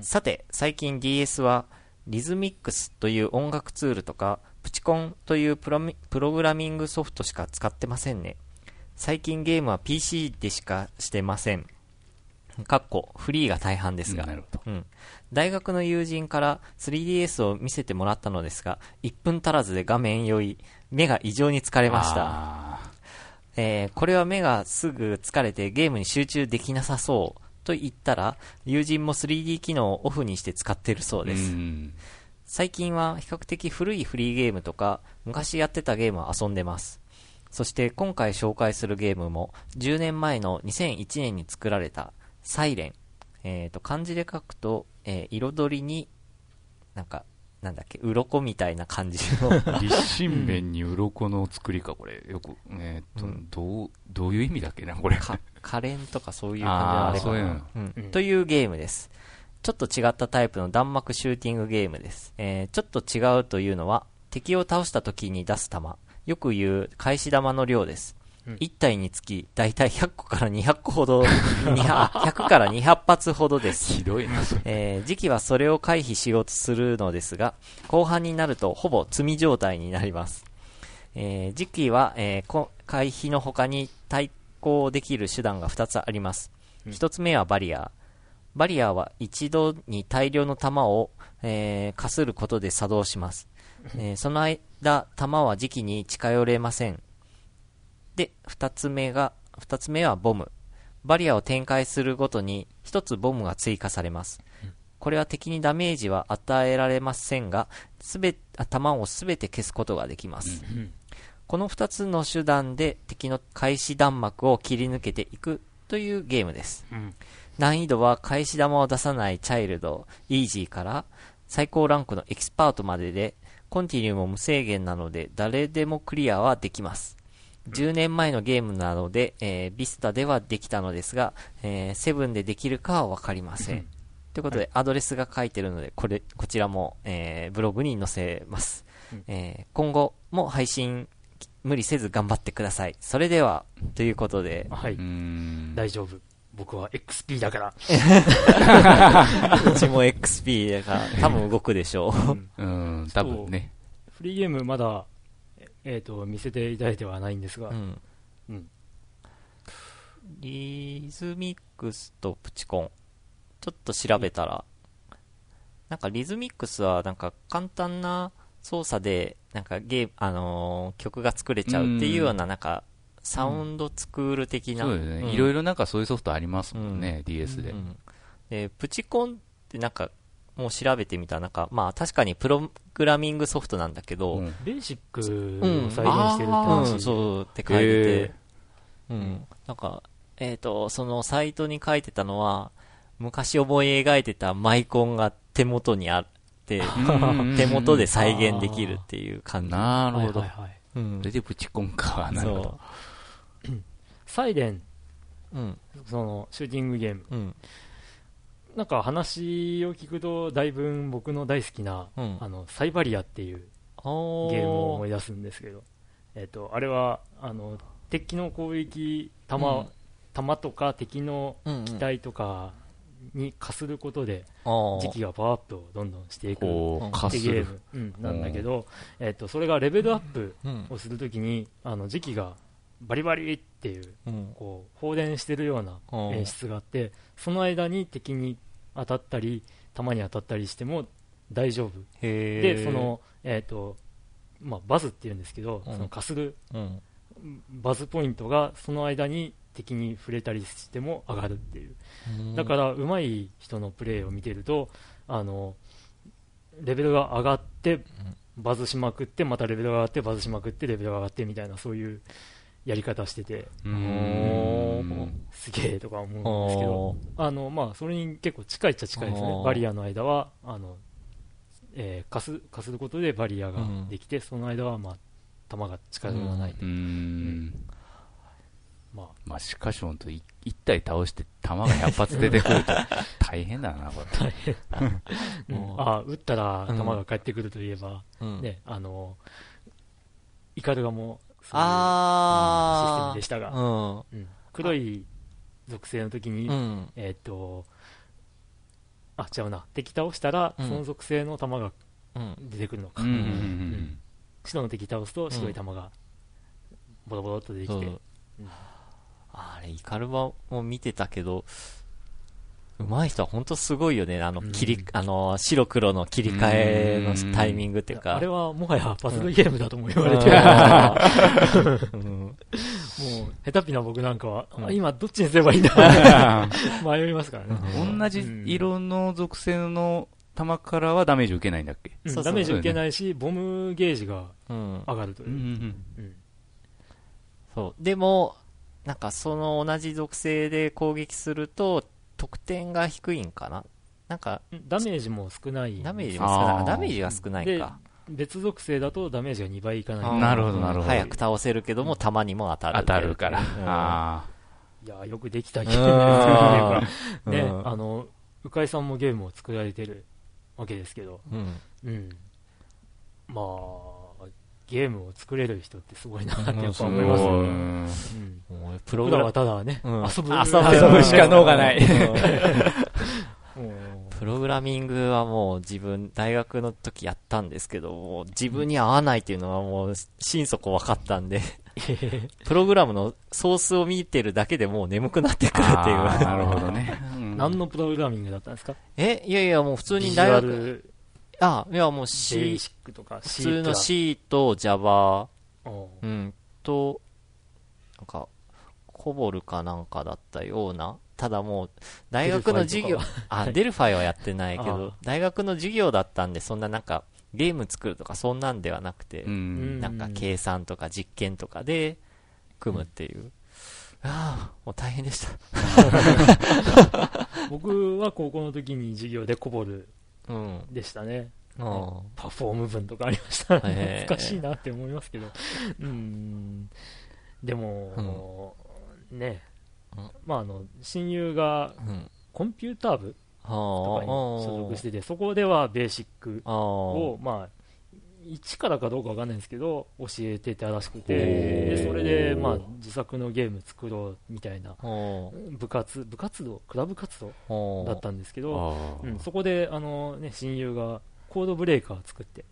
さて、最近 DS は、リズミックスという音楽ツールとか、プチコンというプログラミングソフトしか使ってませんね。最近ゲームは PC でしかしてません。かっこ、フリーが大半ですが。うん。大学の友人から 3DS を見せてもらったのですが、1分足らずで画面酔い、目が異常に疲れました。あえーこれは目がすぐ疲れてゲームに集中できなさそうと言ったら、友人も 3D 機能をオフにして使っているそうーです。うん。最近は比較的古いフリーゲームとか、昔やってたゲームを遊んでます。そして今回紹介するゲームも、10年前の2001年に作られた、サイレン。えっ、と、漢字で書くと、えー彩りに、なんか、なんだっけ、鱗みたいな感じの、<laughs> 立身弁に鱗の作りか、これ。よく、えーっと、うんどう、どういう意味だっけな、これ。か、可憐とかそういう感じのあれかなそういうの。うんうんというゲームです。ちょっと違ったタイプの弾幕シューティングゲームです。えーちょっと違うというのは、敵を倒した時に出す弾、よく言う返し弾の量です。うん1体につき、だいたい100個から200個ほど、200 100 <laughs> から200発ほどです。ひどいな。えー時期はそれを回避しようとするのですが、後半になるとほぼ積み状態になります。えー時期は、えーこ回避の他に対抗できる手段が2つあります。うん1つ目はバリアー。バリアは一度に大量の弾を、えーかすることで作動します。えーその間、弾は自機に近寄れません。で、二つ目が、二つ目はボム。バリアを展開するごとに一つボムが追加されます。これは敵にダメージは与えられませんが、すべ、弾をすべて消すことができます。この二つの手段で敵の開始弾幕を切り抜けていくというゲームです。うん難易度は返し弾を出さないチャイルド、イージーから最高ランクのエキスパートまでで、コンティニューも無制限なので誰でもクリアはできます。10年前のゲームなので、えービスタではできたのですが、えーセブンでできるかはわかりません。ということで、アドレスが書いてるので、これ、こちらも、えーブログに載せます。うんえー今後も配信、無理せず頑張ってください。それでは、ということで、はい。大丈夫。僕は XP だから。<laughs> うちも XP だから、多分動くでしょう。うんうん、多分ね。フリーゲームまだ、えっ、と、見せていただいてはないんですが、うん。うんリズミックスとプチコン。ちょっと調べたら、なんかリズミックスはなんか簡単な操作で、なんかゲーム、あのー曲が作れちゃうっていうような、なんか、サウンドスクール的な。そうですね。んいろいろなんかそういうソフトありますもんね、DS でう。んで、プチコンってなんか、も調べてみたら、なんか、まあ確かにプログラミングソフトなんだけど、うんベーシックうんを再現してるってう話、ん、そうって書いててへ、うん。なんか、えっ、と、そのサイトに書いてたのは、昔思い描いてたマイコンが手元にあって、<laughs> うん手元で再現できるっていう感じ。なるほどはい。はいはいうんそれでぶち込むか。なるほど。そサイレン、う。うん。そのシューティングゲーム、うん。なんか話を聞くと、だいぶ僕の大好きな、うんあのサイバリアっていうおゲームを思いい出すんですけど、えっとあれはあの敵の攻撃、弾,、うん弾とか敵の機体とかにかすることで、時期がパワーアップをどんどんしていく。ってゲーム、うん、なんだけど、えっとそれがレベルアップうん。をするときに、あの時期がバリバリっていううん。こう放電してるようなうん演出があって、その間に敵に当たったり、弾に当たったりしても大丈夫。へで、そ、の、えっ、と、まあ、バズって言うんですけど、うんそのかするうん。バズポイントがその間に敵に触れたりしても上がるっていう。だから、上手い人のプレーを見てると、あの、レベルが上がって、バズしまくって、またレベルが上がって、バズしまくって、レベルが上がってみたいな、そういうやり方してて。すげえとか思うんですけど、あの、まあ、それに結構近いっちゃ近いですねバリアの間は、あの、えーかす、かすることでバリアができて、その間は、まあ、弾が近寄らない。うん。まあ、まあ、しかし本当一一体倒して弾が100発出てくると <laughs> 大変だな、これ。うんうんあー撃ったらうん弾が返ってくるといえば、うん。ね、あの、イカルガも、そういうシステ。ムでしたが、黒い属性の時に、うん。えーっと、あ、違うな、敵倒したら、うん。その属性の弾がうん。出てくるのか。白の敵倒すと白い玉がボロボロっと出てきて、う。ん。あれ、イカルバも見てたけど、上手い人は本当すごいよね。あの、うん。切り、あの、白黒の切り替えのタイミングっていうか。あれはもはやパズルゲームだとも言われてる、うん。もう下手っぴな僕なんかは、うん。あ今どっちにすればいいんだ <laughs> 迷いますからね、うん。同じ色の属性の弾からはダメージ受けないんだっけ？うん。そうそうダメージ受けないしボムゲージがうん。上がるという。う、ん。うん。そう。でも、なんかその同じ属性で攻撃すると、得点が低いんかな？なんか、ダメージも少ないダメージも少ない。ダメージが少ないか。別属性だとダメージが2倍いかな。いうんなるほどなるほど。早く倒せるけども、弾にも当たる。当たるから。うん。あいやーよくできたゲーム。ですよねね、うん。あの鵜飼さんもゲームを作られてるわけですけど、うん。うん、まあ、ゲームを作れる人ってすごいなってやっぱあ。思いますね。ん。うん、もうプログラはただね、うん。遊ぶ遊ぶしか能がない。も <laughs> プログラミングはもう自分、大学の時やったんですけど、もう自分に合わないっていうのはもう心底分かったんで、<laughs> プログラムのソースを見てるだけでもう眠くなってくるっていう。なるほどね。ううん。何のプログラミングだったんですか？えいやいや、もう普通に大学、ル、あ、いやもうベ C ー、シックとか普 C 通の C と Java、おううん、と、なんか、コボルかなんかだったような。ただもう、大学の授業あ、デルファイはやってないけあど、大学の授業だったんで、そんななんか、ゲーム作るとかそんなんではなくて、ん。なんか計算とか実験とかで組むっていう。ああ、もう大変でした。<laughs> 僕は高校の時に授業でコボルうん。でしたね。うんパフォーム文とかありました。懐かしいなって思いますけど。うん。でも、ねうん、まああの、親友がうん。コンピューター部あとかに所属してて、そこではベーシックああ。を、まあ、一からかどうかわかんないんですけど、教えてたらしくて、で、それで、まあ、自作のゲーム作ろうみたいな、お部活、部活動、クラブ活動？おだったんですけど、あうん、そこで、あのね、親友がコードブレーカーを作って、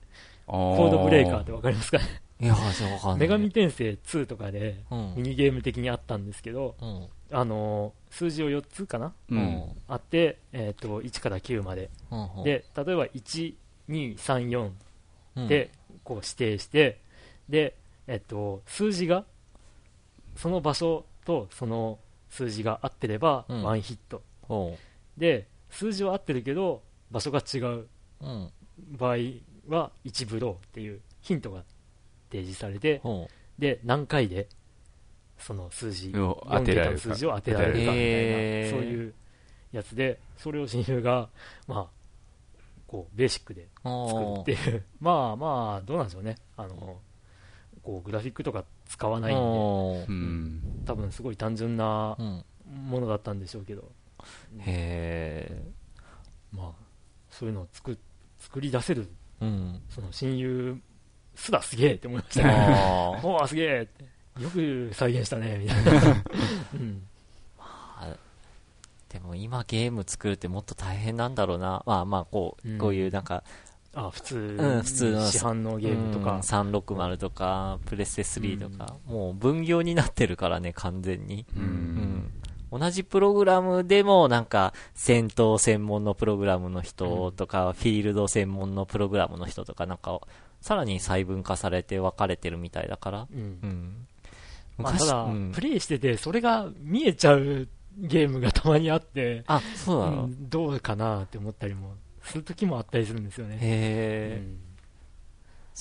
ココードブレーカーってわかりますかね？いや、そうわかんない。女神転生2とかで、うん。ミニゲーム的にあったんですけど、うん。あの数字を4つかな？うん。あって、えっ、と、1から9まで。うん。で、例えば1、2、3、4うん、で、こう指定して、で、えっと、数字が、その場所とその数字が合ってれば、うん。ワンヒット。おう。で、数字は合ってるけど、場所が違ううん。場合は1ブローっていうヒントが提示されて、ほで、何回でその数字、を4当てられるか桁の数字を当てられるかみたいな、そういうやつで、それを親友が、まあ、こう、ベーシックでう。作るおっていう、<laughs> まあまあ、どうなんでしょうね。あの、こう、グラフィックとか使わないんで、うん。多分すごい単純なうん。ものだったんでしょうけど、へえ。まあ、そういうのを作作り出せる、うん。その親友すらすげえって思いましたね。<laughs> おー、すげえって。よく再現したね、みたいな。<laughs> うん。でも今ゲーム作るってもっと大変なんだろうな。まあまあ、こう、うんこういうなんか、あ、普通、うん普通の市販のゲームとうんか。360とか、プレステ3とか、もう分業になってるからね、完全に。ううんん。同じプログラムでも、なんか、戦闘専門のプログラムの人とか、フィールド専門のプログラムの人とか、なんか、さらに細分化されて分かれてるみたいだから。うんうん。まあ、ただ、うんプレイしてて、それが見えちゃうゲームがたまにあって、あ、そうなの、うんどうかなって思ったりもする時もあったりするんですよね。うへえ。ん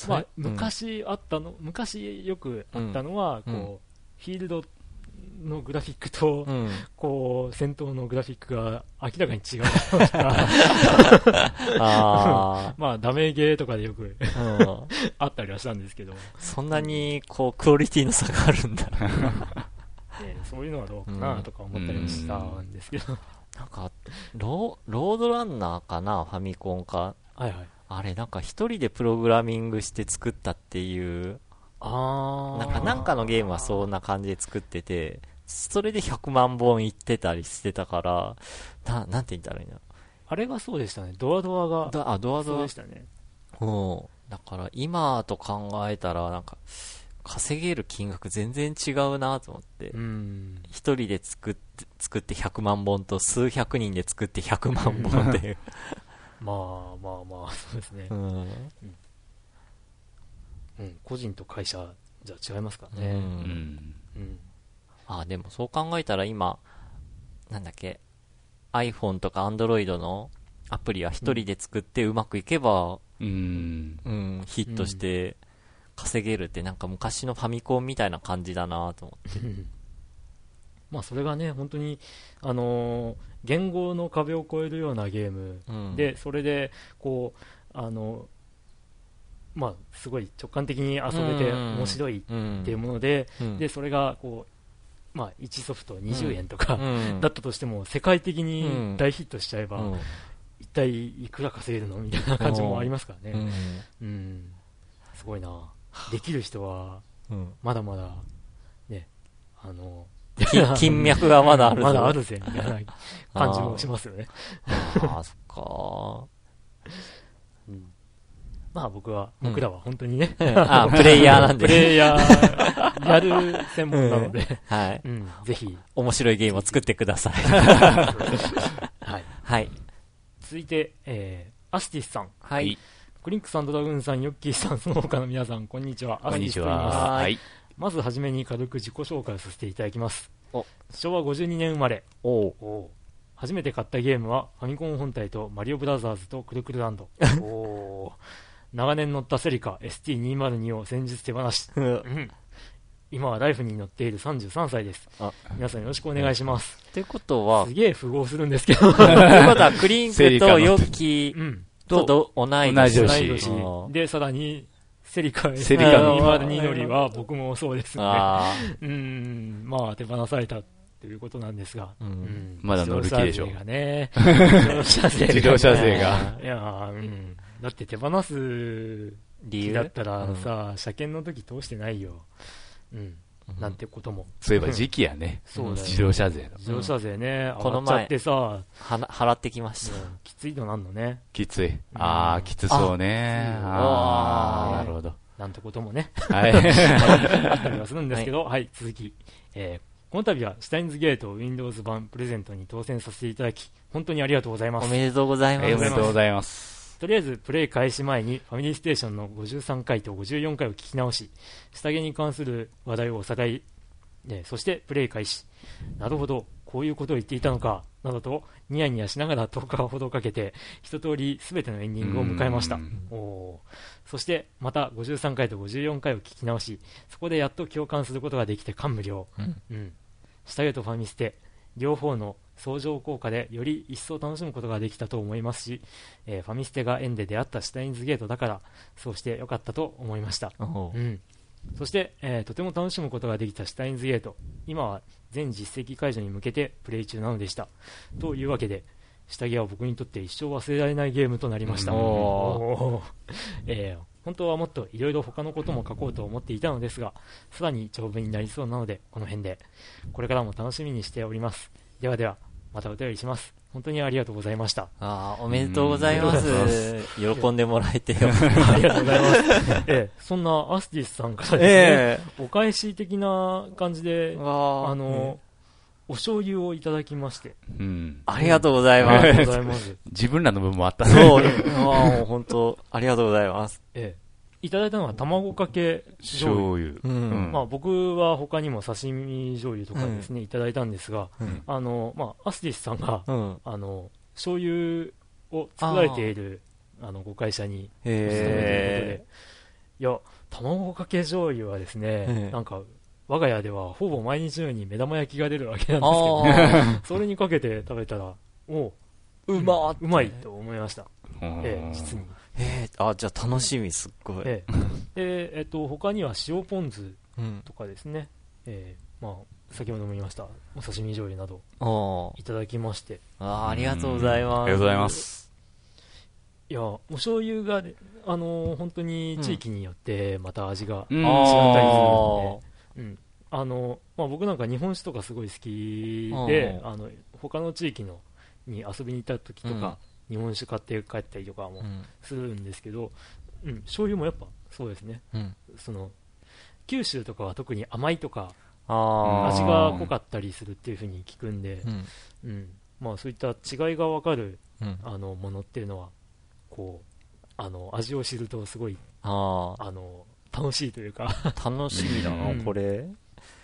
まあ、昔あったの、昔よくあったのは、うんこう、フィールドのグラフィックと、うん。こう、戦闘のグラフィックが明らかに違う <laughs> あ <laughs> まあ、ダメゲーとかでよくあ、うん。<laughs> あったりはしたんですけど、そんなに、こう、クオリティの差があるんだ。えーそういうのはどうかなとか思ったりもしたんですけど、なんか、ロー、ロードランナーかなファミコンか。はいはい。あれ、なんか一人でプログラミングして作ったっていう、あなんか、なんかのゲームはそんな感じで作ってて、それで100万本いってたりしてたから、な、なんて言ったらいいんだあれがそうでしたね。ドアドアが、だあ、ドアドアそうでしたね。うん。だから今と考えたら、なんか、稼げる金額全然違うなと思ってう。ん。一人で作って、作って100万本と数百人で作って100万本っていう。<laughs> まあまあまあ、そうですねう。ん。うん、個人と会社じゃ違いますからう。ね。うんん。うん。あ、でもそう考えたら今、なんだっけ、iPhone とか Android のアプリは一人で作ってうまくいけば、うん。うん、ヒットして稼げるってなんか昔のファミコンみたいな感じだなと思って。<laughs> まあそれがね、本当に、あのー言語の壁を越えるようなゲーム。うん、で、それで、こう、あの、まあすごい直感的に遊べてうん。面白いうん、っていうもので、うん、で、それが、こう、まあ1ソフト20円とか、うん、だったとしても、世界的にうん。大ヒットしちゃえば、うん。一体いくら稼げるのみたいな感じもありますからね。うん。うん。すごいな。できる人は、うんまだまだ、ね、あの、金 <laughs> 金脈がまだあるぞまだあるぜ、みたいな感じもしますよね。ああ、そうんまあ僕は、うん僕らは本当にね、っか。あプレイヤーなんプで。レイヤー、<laughs> やる専門なので、はい。うん、ぜひ、面白いゲームを作ってください。はい。はい。続いて、えー、アスティスさん、はい。クリンクさん、ドラグーンさん、ヨッキーさん、その他の皆さん、こんにちは。こんにちは。はいはい。まずはじめに軽く自己紹介をさせていただきますお。昭和52年生まれ。おうお初めて買ったゲームはファミコン本体とマリオブラザーズとクルクルランド。<laughs> おー長年乗ったセリカ ST202 を先日手放し、うん今はライフに乗っている33歳ですあ。皆さんよろしくお願いします。ってことはす、げえ符合するんですけど。ということは、クリンクとヨッキーうん。とど同い同じ年。年同い年。で、さらに、セリカセリカの ST202 乗りは僕もそうですね。あ <laughs> うん、まあ手放されたということなんですが。ーう。うんんまだ乗る気でしょ自動車税がね。<laughs> 自動車税がね自動車税が。いやーうん。だって手放す理由気だったらさ、車検の時通してないよ。うん。なんてことも。そういえば時期やね。そう自動車税の。自動車税ね、この前っちゃってさ、もはな払ってきましうきついのなんのね。きつい。ああ、きつそうね。あああ、なるほど。なんてこともね、はい。あったりはするんですけど、はい、続き。えーこの度はシュタインズゲートを Windows 版プレゼントに当選させていただき、本当にありがとうございまた。おす。めでとうございまはいおめす。でとうございます。とりあえず、プレイ開始前にファミリーステーションの53回と54回を聞き直し、下着に関する話題をおさらい、ね、そしてプレイ開始。なるほど。こういうことを言っていたのか、などと、ニヤニヤしながら10日ほどかけて、一通り全てのエンディングを迎えましたうん。おーそして、また53回と54回を聞き直し、そこでやっと共感することができて感無量。うんうん。下着とファミステ、両方の相乗効果でより一層楽しむことができたと思いますし、えーファミステが縁で出会ったシュタインズゲートだから、そうしてよかったと思いました。おううん、そして、えーとても楽しむことができたシュタインズゲート、今は全実績解除に向けてプレイ中なのでした。というわけで、下着は僕にとって一生忘れられないゲームとなりました。おーおーえー本当はもっといろいろ他のことも書こうと思っていたのですが、さらに長文になりそうなので、この辺で、これからも楽しみにしております。ではでは、またお便りします。本当にありがとうございました。ああ、おめでとうございまうんす。喜んでもらえてよ。<laughs> ありがとうございます。<laughs> ええそんなアスティスさんからですね、えお返し的な感じであの、お醤油をいただきまして。うん。ありがとうございまありがとうす。ございます。<laughs> 自分らの分もあったそう、もう本当、ありがとうございます。ええ。いただいたのは卵かけ醤油。醤油。うんまあ僕は他にも刺身醤油とかですね、いただいたんですが、うん。あの、まあアスティスさんが、うん。あの、醤油を作られている、あの、ご会社にお勤めということでへ、いや、卵かけ醤油はですね、ええなんか、我が家ではほぼ毎日のように目玉焼きが出るわけなんあですけど、あ、<laughs> それにかけて食べたら、おう、うまっうまいと思いました。うんええ、実に。えー、あ、じゃあ楽しみ、すっごい。ええ。で、えっと、他には塩ポン酢うん。とかですね、ええ、まあ、先ほども言いました、お刺身醤油などいただきまして、あーありがとうございます。ありがとうございます。いや、お醤油がね、あのー本当に地域によってまた味がうん違あったりするーので、うん、あの、まあ、僕なんか日本酒とかすごい好きで、うんあの、他の地域のに遊びに行った時とか、日本酒買って帰ったりとかもうん。するんですけど、うん、醤油もやっぱそうですね。うん。その、九州とかは特に甘いとか、ああ。味が濃かったりするっていう風に聞くんでう、ん。うん、まあそういった違いがわかるうん。あのものっていうのは、こう、あの、味を知るとすごい、ああの、楽しいというか、あ、楽しみだな、うんこれ。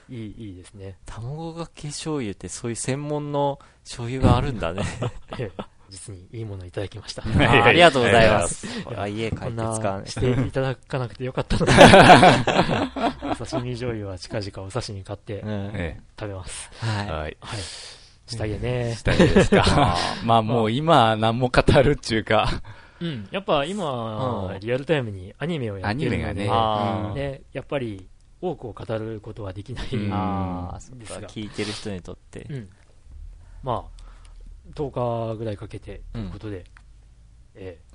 いい、いいですね。卵かけ醤油ってそういう専門の醤油があるんだね。<laughs> ええ実にいいものをいただきました。あ <laughs> ーありがとうございます。あ家帰ってこんな使。していただかなくてよかったので、<laughs> お刺身醤油は近々お刺身買って食べます。えははい。はい。下着ね。したいですか。まあもう今何も語るっていうか、うん。やっぱ今、うんリアルタイムにアニメをやってるので、アニメがねねやっぱり多くを語ることはできない。ですが。聞いてる人にとってう。ん。まあ、10日ぐらいかけてということで、ええ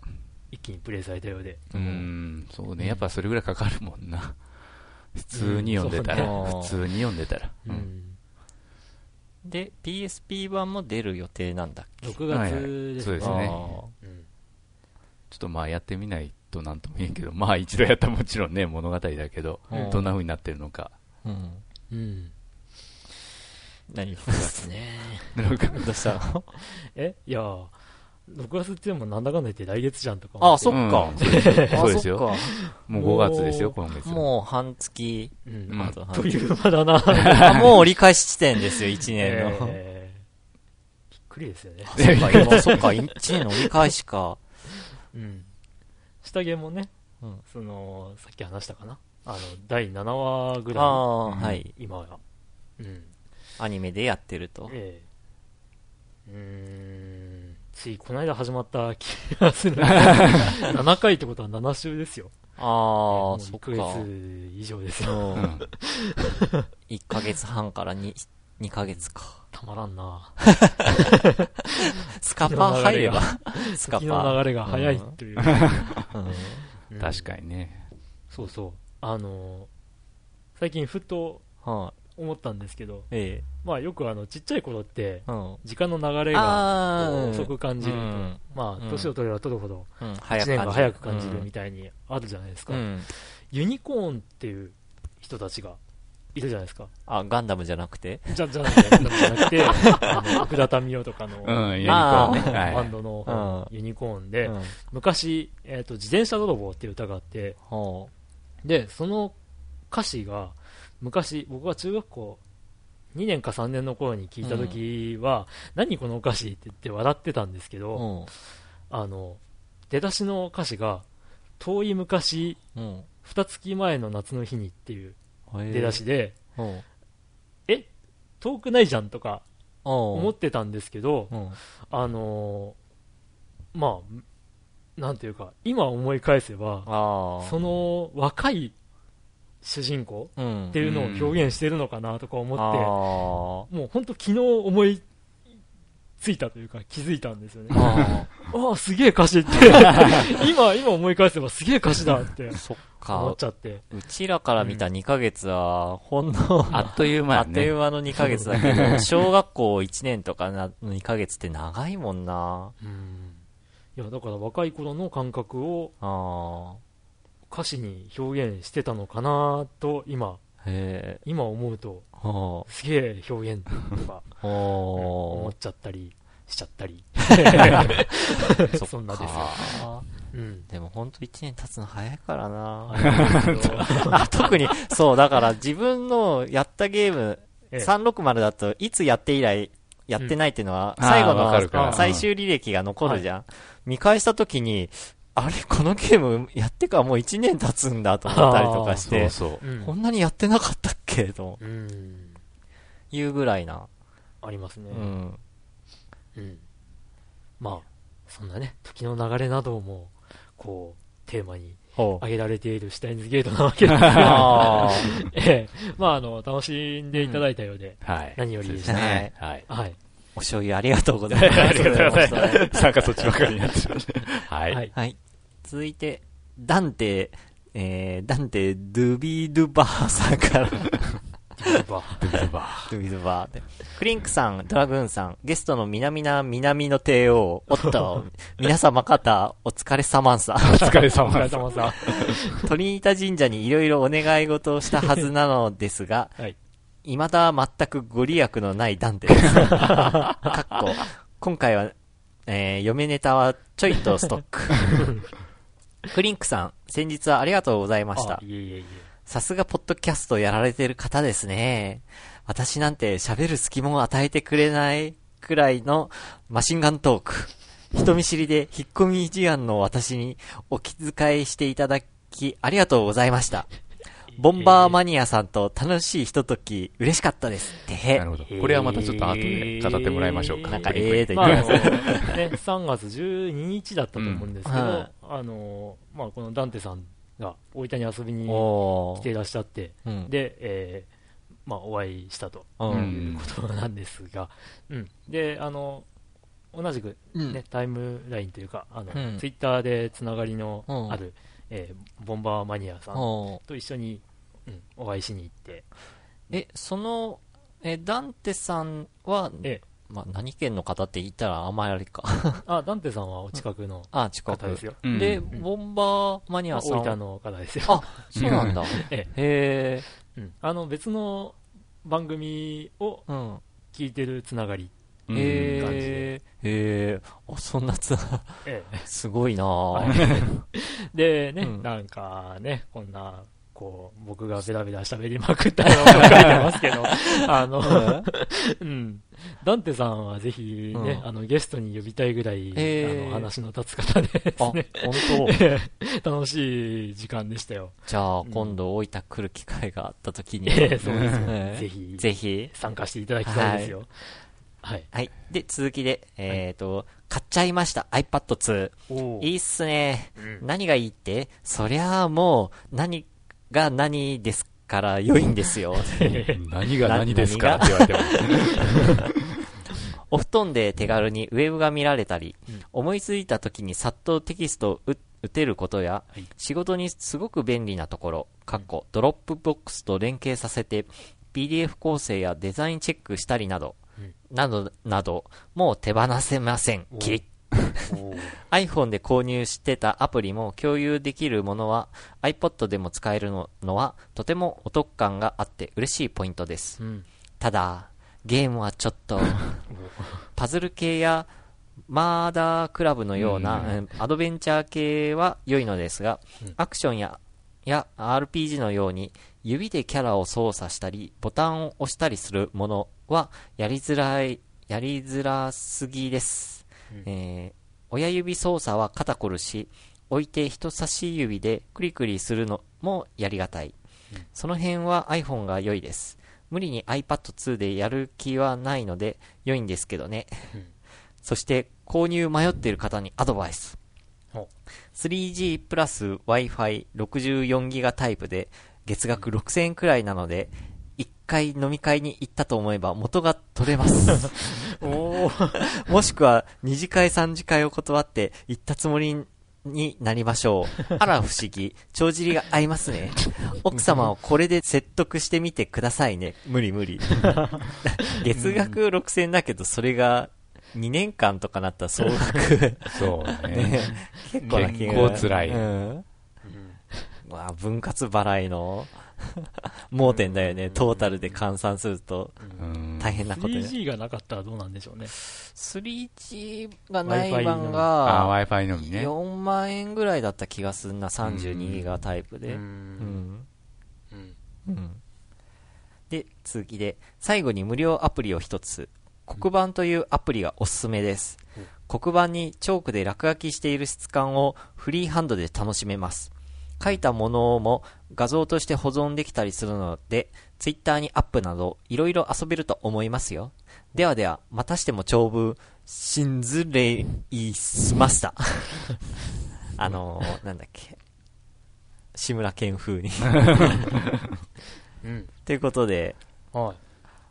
一気にプレイされたようで、うん、そうね。やっぱそれぐらいかかるもんな。普通に読んでたら、ね普通に読んでたら。ううんん。で、PSP 版も出る予定なんだっけ？6はいはい月ですね。そうですねうんちょっとまあやってみないとなんとも言えんけど、まあ一度やったらもちろんね、物語だけど、うんどんな風になってるのか。うん。うん。何6月ね。なんかどうしたのえ？いや、6月っていうのもなんだかんだ言って来月じゃんとかああ、思って。そっかうん。そうですそうですよ。あもう5月ですよ、今月。もう半月。うん。うんあっという間だな。あ、<laughs> もう折り返し地点ですよ、1年の。えーびっくりですよね。そっか、今、そっか、1年の折り返しか。うん。下着もね、うんその、さっき話したかな？あの、第7話ぐらああ、うんはい。い、今は。うん。アニメでやってると。ええうーん。ついこの間始まった気がする。<laughs> 7回ってことは7週ですよ。ああ、そ1っか。ヶ月以上ですよ。うんうん1ヶ月半から 2, 2ヶ月か。たまらんな。スカパー入れば。スカパ時のー。流れが早いという。うんうん確かにね。そうそう。あの、最近ふとはい。思ったんですけど、ええ。まあよくあの、ちっちゃい頃って、うん。時間の流れが遅く感じると、うんまあ、うん年を取れば取るほど、うん。1早く年が早く感じるうんみたいにあるじゃないですか。うん。ユニコーンっていう人たちがいるじゃないですか。あ、ガンダムじゃなくて？じゃ、じゃなくて、じゃなくて、<laughs> あの、奥田民生とかの、うん、ユニコあーーンね。はい。バンドのうんユニコーンで、うん。昔、えっ、と、自転車泥棒っていう歌があって、ほで、その歌詞が、昔、僕が中学校2年か3年の頃に聞いた時は、何このお菓子って言って笑ってたんですけど、うん。あの、出だしの歌詞が、遠い昔、うん。二月前の夏の日にっていう出出だし。で、うん。え遠くないじゃんとか思思ってたんですけど、うん。あのーまあ、なんていうか、今思い返せば。その若い主人公うん。っていうのを表現してるのかなとか思って、あもう本当昨日思いついたというか気づいたんですよね。あ。あああ、すげえ歌詞って、<laughs> 今、今思い返せばすげえ歌詞だってあ。そっ思っか。ちゃって。うちらから見た2ヶ月は、ほんの、あっという間ね。っという間の2ヶ月だけど、小学校1年とかなの2ヶ月って長いもんな。うん。いや、だから若い頃の感覚をあ歌詞に表現してたのかなと、今、あ。へえ。今思うと、ほすげえ表現とか、思っちゃったり、しちゃったり。う。<laughs> そんなですよかうん。でもほんと1年経つの早いからあな。<laughs> 特に、そう、だから自分のやったゲーム、ええ360だといつやって以来、やってないっていうのは、最後のわかるから最終履歴が残るじゃん。見返した時に、あれ、このゲームやってからもう1年経つんだと思ったりとかして、そうそう。うんこんなにやってなかったっけとうん。いうぐらいな。ありますね。うん。うん。まあ、そんなね、時の流れなども、こう、テーマに。挙げられているシュタインズゲートなわけですが、あ <laughs> ええ、まあ、あの、楽しんでいただいたようで、はい。何よりでしたねはい。はい。お醤油ありがとうございます。<laughs> ありがとうございます <laughs> なんかそっちばかりになってしまって。はい。はい。はい。続いて、ダンテ、えー、ダンテ、ドゥビドゥバーさんから、ばドゥブバドゥビドゥバーで。クリンクさん、ドラグーンさん、ゲストの南な南の帝王、おっと、<laughs> 皆様方、お疲れ様さ。ー。お疲れお様疲れです。様さ <laughs> トリニタ神社にいろいろお願い事をしたはずなのですが、ん。はい。未だ全くご利益のないダンテです。<laughs> かっこ、今回は、えー、嫁ネタはちょいとストック。クリンクさん、先日はありがとうございましたあ。いえいえいえ。さすがポッドキャストやられてる方ですね。私なんて喋る隙も与えてくれないくらいのマシンガントーク。人見知りで引っ込み思案の私にお気遣いしていただきありがとうございました。ボンバーマニアさんと楽しいひととき嬉しかったですって。なるほど。これはまたちょっと後で語ってもらいましょうか。なんかええと言ってます。ね、<laughs> 3月12日だったと思うんですけど、うんはいあの、まあ、このダンテさんが大分に遊びに来てい。らっしゃって、うん。で、えーまあ、お会いしたとう。う。ことなんですが、うん。で、あの、同じく、うんね、タイムラインというか、あの、うんツイッターでつながりのうんある、えーボンバーマニアさんと一緒に、うん、お会いしに行って、え、その、え、ダンテさんは、えまあ、何県の方って言ったらあんまりあれか。<laughs> あ、ダンテさんはお近くのあ、近く方ですよ。うんボンバーマニまあアさん。大分の方ですよ。あ、そうなんだ。えへうん、あの別の番組をえ。うん。聞いてるつながり、うんへえ。へえ。あ、そんなつな、えすごいな。でね、うんなんかね、こんな、こう、僕がベラベラ喋りまくったのが書いてますけど、<laughs> あの、うん。ダンテさんはぜひね、うんあの、ゲストに呼びたいぐらい、えーあの、話の立つ方でですあ、ね、本当。<laughs> 楽しい時間でしたよ。じゃあ、ん今度大分来る機会があった時に。ええそうですよええ <laughs> ぜひ、ぜひ。参加していただきたいですよ。はい。はい。で、続きで、えっと、買っちゃいました。iPad 2。おいいっすね。うん何がいいって？そりゃあもう、何が何ですから良いんですよ。<laughs> 何が何ですかって言われても。<laughs> お布団で手軽にウェブが見られたり、うん思いついた時にさっとテキストを打打てることや、はい仕事にすごく便利なところ、かっこ Dropbox と連携させて、PDF 構成やデザインチェックしたりなど、うんなど、など、もう手放せません。おキリッ iPhone で購入してたアプリも共有できるものは iPod でも使えるののはとてもお得感があって嬉しいポイントです。うん。ただ、ゲームはちょっと、<laughs> パズル系やマーダークラブのような、うアドベンチャー系は良いのですが、うんアクションやや RPG のように指でキャラを操作したり、ボタンを押したりするものは、やりづらい、やりづらすぎです。えー親指操作は肩こるし、置いて人差し指でクリクリするのもやりがたい。その辺は iPhone が良いです。無理に iPad2 でやる気はないので良いんですけどね。そして購入迷っている方にアドバイス。ほ 3G プラス Wi-Fi64 ギガタイプで月額6000円くらいなので、一回飲み会に行ったと思えば元が取れます。<laughs> おー <laughs> もしくは二次会三次会を断って行ったつもりになりましょう。<laughs> あら不思議。帳尻が合いますね。奥様をこれで説得してみてくださいね。無理無理。月額6000円だけど、それが2年間とかなったら総額。そうね。ね、<laughs> 結構な金額。結構辛いうん。まあ、分割払いの <laughs> 盲点だよね。トータルで換算するとうん大変なことになる。3G がなかったらどうなんでしょうね。3G がない版あ、が、Wi-Fi のみね。4万円ぐらいだった気がするな、32ギガタイプで。ううんん。うんうん。で、次で、最後に無料アプリを一つ。黒板というアプリがおすすめです。黒板にチョークで落書きしている質感をフリーハンドで楽しめます。書いたものも画像として保存できたりするので、ツイッターにアップなどいろいろ遊べると思いますよ。ではでは、またしても長文、シンズレイスマスター。あのー、なんだっけ。志村けん風に。<laughs> うん。<laughs> ということで、はい。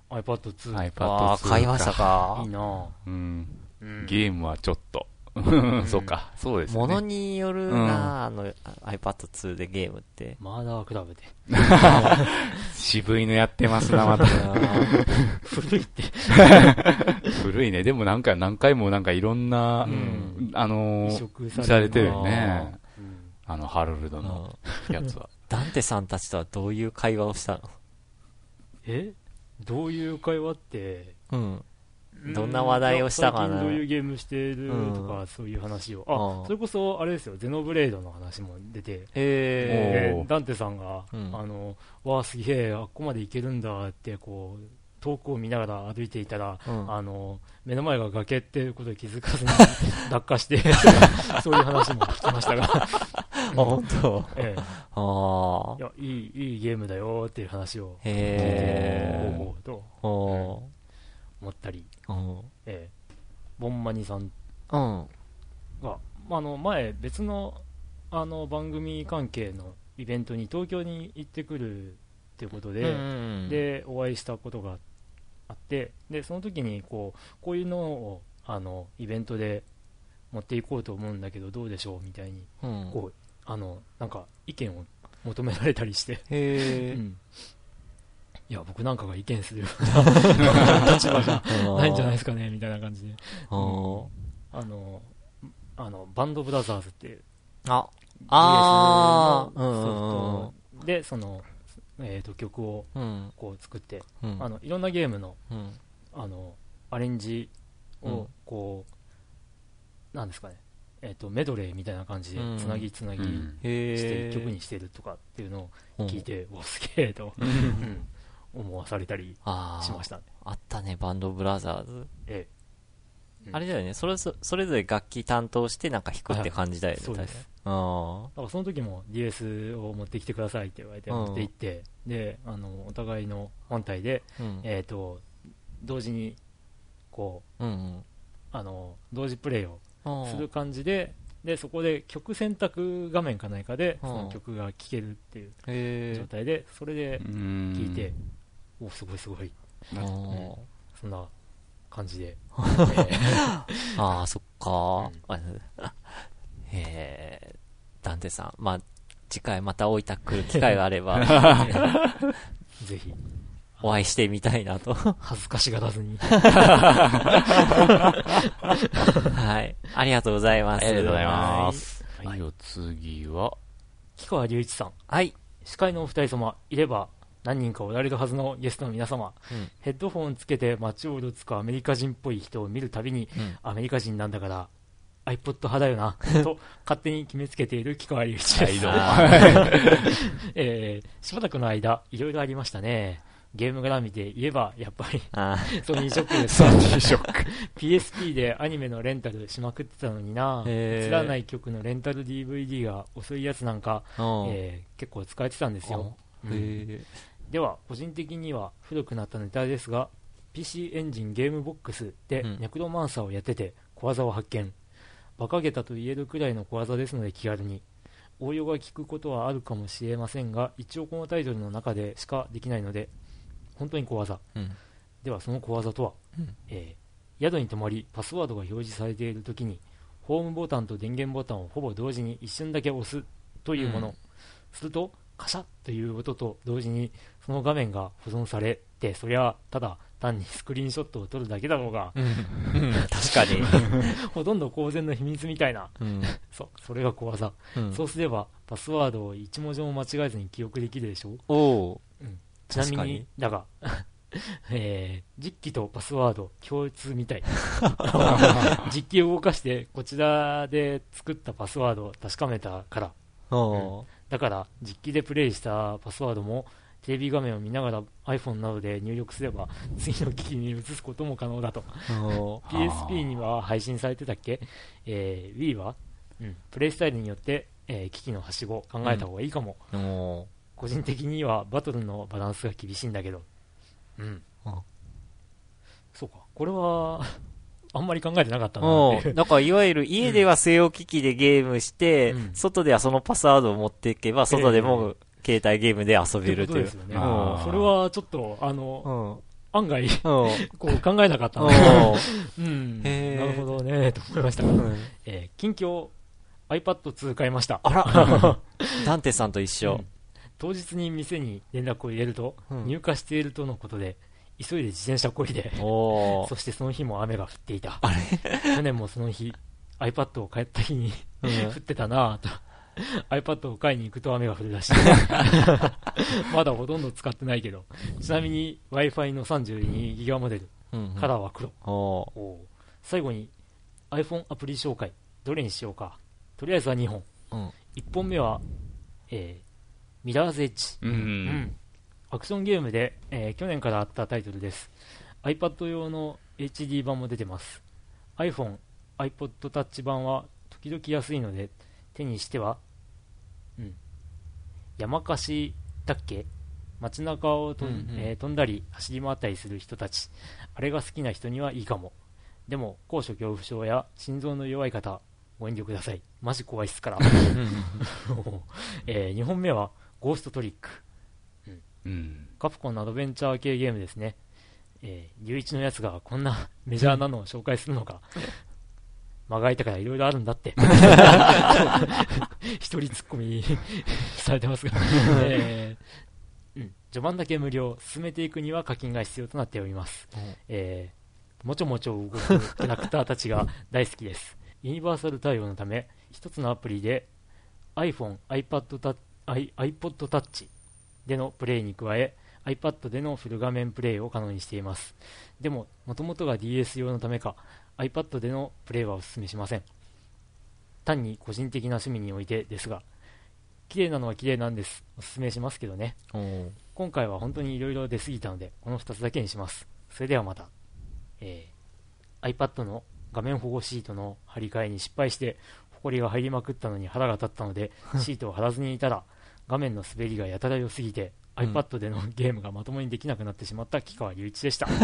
iPad2。あ iPad あ、買いましたかいい。なぁ。うん。うんゲームはちょっと。<laughs> そうか。そうですね。ものによるな、あの、iPad2 でゲームって。マーダークラブで。<laughs> 渋いのやってますな、また。古いって。<laughs> 古いね。でもなんか何回もなんかいろんな、んあの移ー植されてるよあね。うんあの、ハロルドのやつは。ダンテさんたちとはどういう会話をしたえ？どういう会話って、のうん。どんな話題をしたかな。最近どういうゲームしてるとうか、そういう話を。うん。あ、それこそ、あれですよ、ゼノブレードの話も出て、えおー。でダンテさんが、うん。あの、わあ、すげえ、あっこまで行けるんだって、こう、遠くを見ながら歩いていたら、うん。あの、目の前が崖っていうことに気づかずに <laughs> 落下して、<laughs> そういう話も聞きましたが、あ、本当？ええあいや、いい、いいゲームだよっていう話をあ。聞いて、へえ。ほうほうとお思ったり。ええボンマニさんうん。が、まあ、あの前、別のあの番組関係のイベントに東京に行ってくるっていうことで、うん、でお会いしたことがあって、でその時にこうこういうのをあのイベントで持っていこうと思うんだけど、どうでしょうみたいにうん。こうあのなんか意見を求められたりして。うんいや、僕なんかが意見するような <laughs> 立場じゃないんじゃないですかねみたいな感じで。あーあの、あの、バンドブラザーズっていうあ、あソフトで、その、えっ、と、曲をうん。こう作って、うん。あの、いろんなゲームの、うん。あの、アレンジうんを、こう、なんですかね、えっ、と、メドレーみたいな感じでうん、つなぎつなぎうんして。曲にしてるとかっていうのをうん聞いて、うわ、すげえと、うん <laughs> 思わされたりしましたね。あったね、バンドブラザーズ。えうんあれだよね、それぞそれぞれ楽器担当してなんか弾くって感じだよね、そうです確かあだからその時も DS を持ってきてくださいって言われてうん持って行って、であのお互いの本体で、あ。うん。えー、と同時にこううんあの同時プレイをうん。する感じででそこで曲選択画面かないかでうん。その曲が聴けるっていうへ状態でそれで聞聴いて、おすごいすごい。そんな感じで、え <laughs> あー、そっか。うー。へえ。ダンテさん。まあ、次回また大分来る機会があれば、ー <laughs> ぜひお会いしてみたいなと。恥ずかしがらずに <laughs> はい。ありがとうございます。ありがとうございます。はいはい、お次は、木川隆一さんはい。司会のお二人様いれば何人かおられるはずのゲストの皆様、うんヘッドホンつけて街をうろつくアメリカ人っぽい人を見るたびにうん。アメリカ人なんだから iPod 派だよな、<laughs> と勝手に決めつけている木川隆一です。<laughs> えーしばらくの間、いろいろありましたね。ゲーム絡みで言えば、やっぱりあ <laughs> ソニーショックです。ソニーショック。<laughs> PSP でアニメのレンタルしまくってたのにな、映らない曲のレンタル DVD が遅いやつなんか、あ。えー結構使えてたんですよ。うんへでは、個人的には古くなったネタですが、PC エンジンゲームボックスでうんネクロマンサーをやってて小技を発見。馬鹿げたと言えるくらいの小技ですので気軽に。応用が効くことはあるかもしれませんが、一応このタイトルの中でしかできないので、本当に小技。うん。ではその小技とは、うんえー宿に泊まりパスワードが表示されているときにホームボタンと電源ボタンをほぼ同時に一瞬だけ押すというもの、うんするとカシャッという音と同時にその画面が保存されてそりゃただ単にスクリーンショットを撮るだけだろうが、うん。<laughs> 確かに。<laughs> ほとんど公然の秘密みたいなうん。そうそれが小技、うんそうすればパスワードを一文字も間違えずに記憶できるでしょうおうちなみにだが、<laughs> えー実機とパスワード共通みたい。<laughs> 実機を動かして、こちらで作ったパスワードを確かめたから。おうだから、実機でプレイしたパスワードも、テレビ画面を見ながら iPhone などで入力すれば、次の機器に移すことも可能だと。PSP には配信されてたっけ？えー Wii は、うん、プレイスタイルによって、えー機器のはしご考えた方がいいかも。おう個人的にはバトルのバランスが厳しいんだけど。うん。あそうか。これは、<laughs> あんまり考えてなかったな。だから、いわゆる家では据え置き機でゲームして、うん外ではそのパスワードを持っていけば、外でも携帯ゲームで遊べるというってことです。よね。れはちょっと、あの、うん。案外、<laughs> こう考えなかったな。うん。なるほどね、と思いましたが。うんえー近況、iPad2 買いました。あら、<laughs> ダンテさんと一緒うん。当日に店に連絡を入れると、うん入荷しているとのことで、急いで自転車こいで、お <laughs> そしてその日も雨が降っていた。去年もその日、iPad を買った日にうん <laughs> 降ってたなぁと。iPad を買いに行くと雨が降るらしい。<laughs> まだほとんど使ってないけど。ちなみに Wi-Fi の 32GB モデル、うんカラーは黒。最後に iPhone アプリ紹介。どれにしようか。とりあえずは2本。うん。1本目は、えー、ミラーズエッジ。う。うんん。アクションゲームで、えー去年からあったタイトルです。iPad 用の HD 版も出てます。iPhone、iPod Touch 版は時々安いので手にしては、うん。山貸しだっけ？街中をとん、うんうんえー飛んだり走り回ったりする人たち。あれが好きな人にはいいかも。でも、高所恐怖症や心臓の弱い方、ご遠慮ください。マジ怖いっすから。<laughs> え2本目は、ゴーストトリック。うん。カプコンのアドベンチャー系ゲームですね。えー、龍一のやつがこんなメジャーなのを紹介するのか。間 <laughs> が空いたからいろいろあるんだって。<laughs> 一人ツッコミ <laughs> されてますが。えーうん、序盤だけ無料、進めていくには課金が必要となっております。えー、もちょもちょ動くキャラクターたちが大好きです。ユニバーサル対応のため、一つのアプリで iPhone、iPad タ i- iPod Touch でのプレイに加え、iPad でのフル画面プレイを可能にしています。でも、もともとが DS 用のためか、iPad でのプレイはお勧めしません。単に個人的な趣味においてですが、綺麗なのは綺麗なんです。お勧めしますけどね。今回は本当に色々出過ぎたので、この2つだけにします。それではまた。えー iPad の画面保護シートの張り替えに失敗して、埃が入りまくったのに腹が立ったので、シートを貼らずにいたら、画面の滑りがやたら良すぎて、iPad でのゲームがまともにできなくなってしまった木川隆一でした。あ <laughs>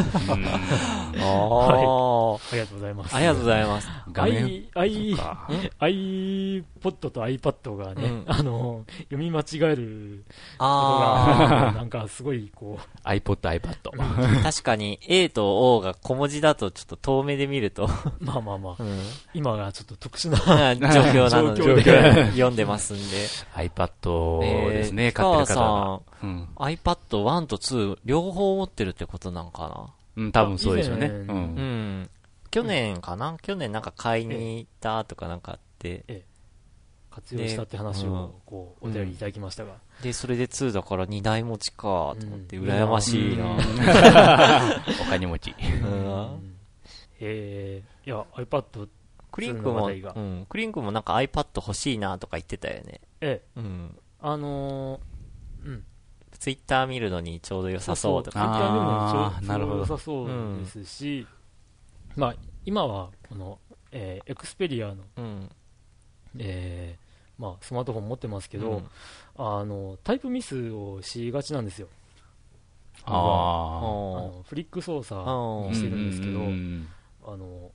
ありがとうございます。あ。ありがとうございます。画面 i, i か iPod と iPad がね、うんあの、読み間違えることあが、なんかすごいこう、iPod、iPad。あ。確かに A と O が小文字だとちょっと遠目で見ると、まあまあまあ、うん今がちょっと特殊な状況なので <laughs> <laughs> 読んでますんで。iPad ですね、えー買ってる北方川が。うん。iPad1 と2両方持ってるってことなんかうん、多分そうでしょうね。う。な。うんん。去年かな？去年なんか買いに行ったとかなんかあって、活用したって話をこうお便りいただきましたが、で、それで2だから2台持ちかと思って、うん羨ましいな。お金持ち。うんえーいや iPad クリンク2の話も、うん、クリンクもなんか iPad 欲しいなとか言ってたよね。ええ、うん。あのー、うん。ツイッター見るのにちょうど良さそうとか。ツイッターでもあーちょなるほど良さそうですし、まあ、今は、この、えーエクスペリアの、うん。えーまあ、スマートフォン持ってますけど、うんあの、タイプミスをしがちなんですよ。あのフリック操作ーにしてるんですけど、うんあの、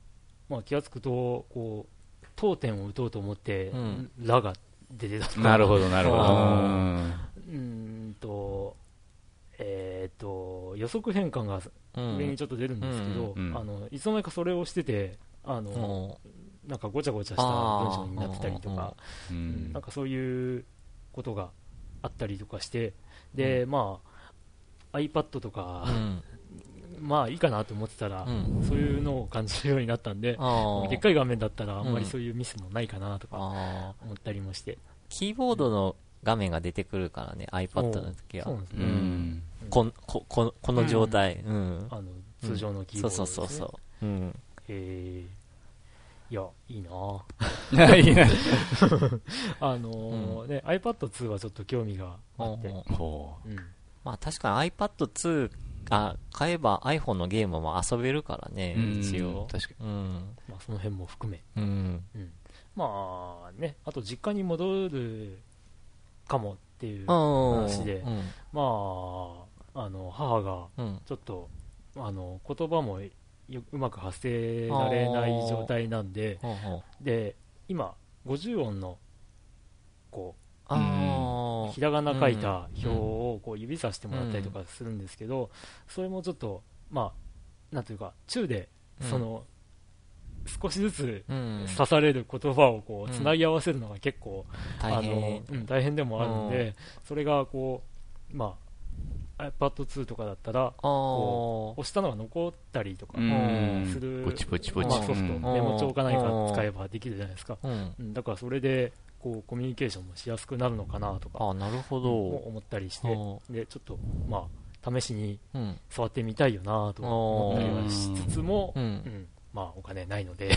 まあ、気がつくと、こう、当点を打とうと思って、うんラが出てたとか。なるほど、なるほど。あうんと、えー、と、予測変換がうん。上にちょっと出るんですけど、うんうんあの、いつの間にかそれをしてて、あの、おなんかごちゃごちゃした文章になってたりとか、ううんんなんかそういうことがあったりとかして、で、まあ、iPad とかう、ん。<laughs> まあいいかなと思ってたら、うん。そういうのを感じるようになったんで。でっかい画面だったらあんまりうんそういうミスもないかなとか。思ったりもして。キーボードの画面が出てくるからね、iPad の時はそう。なんですうね。んこん、こ、ここの状態。うん。あの、通常のキーボそうード。そうそうそう。うん。へーいや、いいなぁいいね。<laughs> あのーね、iPad2 はちょっと興味があって。まあ確かに iPad2 が買えば iPhone のゲームも遊べるからね、う一応。確かうん。まあその辺も含め。うん。うん。まあね、あと実家に戻るかもっていううん。話でうん。まあ、あの、母がうん。ちょっと、あの、言葉もようまく発せられない状態なんで、で、今、50音の、こあう、あ。ひらがな書いた表をこう指さしてもらったりとかするんですけど、それもちょっと、まあ、なんというか、中で、その、少しずつうん。刺される言葉をこうんう、つなぎ合わせるのが結構、大変。あの、うん、大変でもあるんで、それがこう、まあ、iPad2 とかだったら、ああ。押したのが残ったりとかう。うんする、ポチポチポチまあソフト、うんメモ帳か何か使えばできるじゃないですか。うん。うんだからそれで、こう、コミュニケーションもしやすくなるのかなとか、ああ、なるほもど。思ったりして、うで、ちょっと、まあ、試しにうん。触ってみたいよなと思ったりはしつつも、ううんん。まあ、お金ないので、で